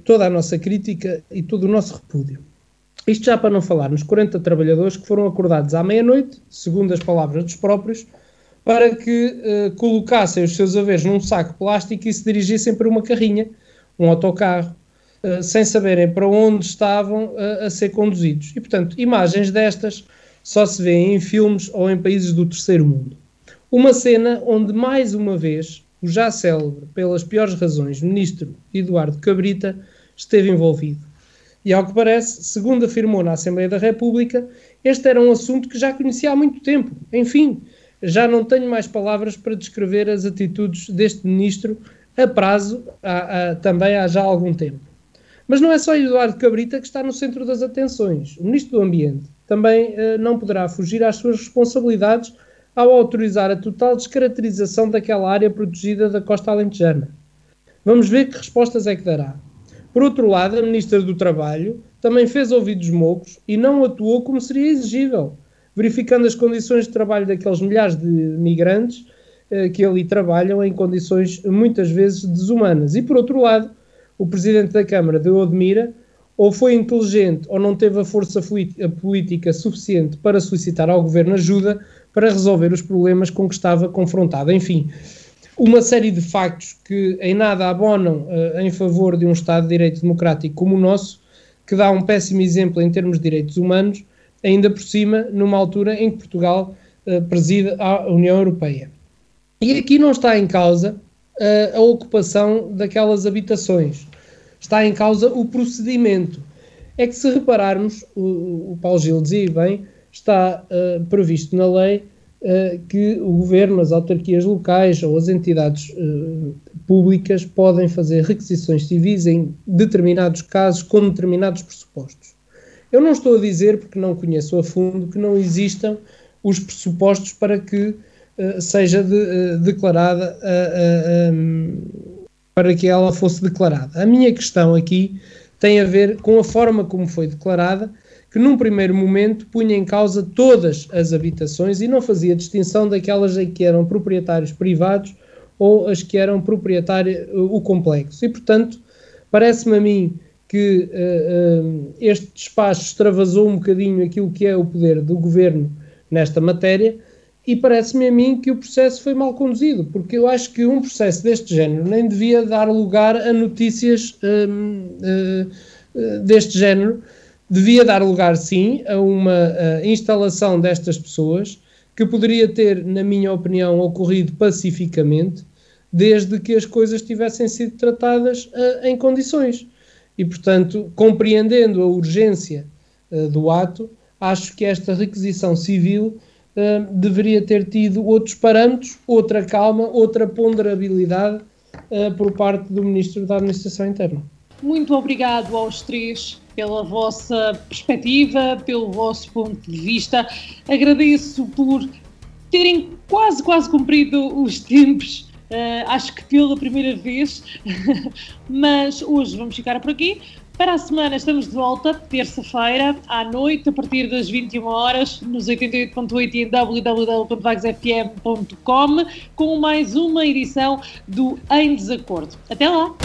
toda a nossa crítica e todo o nosso repúdio. Isto já para não falar nos 40 trabalhadores que foram acordados à meia-noite, segundo as palavras dos próprios, para que uh, colocassem os seus haveres num saco plástico e se dirigissem para uma carrinha, um autocarro, uh, sem saberem para onde estavam uh, a ser conduzidos. E, portanto, imagens destas só se vêem em filmes ou em países do terceiro mundo. Uma cena onde, mais uma vez, o já célebre, pelas piores razões, ministro Eduardo Cabrita esteve envolvido. E, ao que parece, segundo afirmou na Assembleia da República, este era um assunto que já conhecia há muito tempo. Enfim, já não tenho mais palavras para descrever as atitudes deste ministro a prazo, há, há, também há já algum tempo. Mas não é só Eduardo Cabrita que está no centro das atenções. O Ministro do Ambiente também eh, não poderá fugir às suas responsabilidades ao autorizar a total descaracterização daquela área protegida da costa alentejana. Vamos ver que respostas é que dará. Por outro lado, a Ministra do Trabalho também fez ouvidos moucos e não atuou como seria exigível, verificando as condições de trabalho daqueles milhares de migrantes eh, que ali trabalham em condições muitas vezes desumanas. E por outro lado, o Presidente da Câmara de Odmira ou foi inteligente ou não teve a força política suficiente para solicitar ao Governo ajuda para resolver os problemas com que estava confrontado. Enfim, uma série de factos que em nada abonam uh, em favor de um Estado de Direito Democrático como o nosso, que dá um péssimo exemplo em termos de direitos humanos, ainda por cima, numa altura em que Portugal uh, preside a União Europeia. E aqui não está em causa uh, a ocupação daquelas habitações, está em causa o procedimento. É que se repararmos, o, o Paulo Gil dizia bem, está uh, previsto na lei que o governo, as autarquias locais ou as entidades uh, públicas podem fazer requisições civis em determinados casos com determinados pressupostos. Eu não estou a dizer, porque não conheço a fundo, que não existam os pressupostos para que seja de, declarada um, para que ela fosse declarada. A minha questão aqui tem a ver com a forma como foi declarada que num primeiro momento punha em causa todas as habitações e não fazia distinção daquelas em que eram proprietários privados ou as que eram proprietários o complexo. E, portanto, parece-me a mim que uh, este despacho extravasou um bocadinho aquilo que é o poder do governo nesta matéria e parece-me a mim que o processo foi mal conduzido, porque eu acho que um processo deste género nem devia dar lugar a notícias uh, deste género, devia dar lugar, sim, a uma instalação destas pessoas que poderia ter, na minha opinião, ocorrido pacificamente, desde que as coisas tivessem sido tratadas em condições. E, portanto, compreendendo a urgência uh, do ato, acho que esta requisição civil deveria ter tido outros parâmetros, outra calma, outra ponderabilidade por parte do Ministro da Administração Interna. Muito obrigado aos três pela vossa perspectiva, pelo vosso ponto de vista. Agradeço por terem quase, quase cumprido os tempos uh, acho que pela primeira vez, mas hoje vamos ficar por aqui. Para a semana estamos de volta, terça-feira, à noite, a partir das 21 horas, nos 88.8 e em www.vagsfm.com, com mais uma edição do Em Desacordo. Até lá!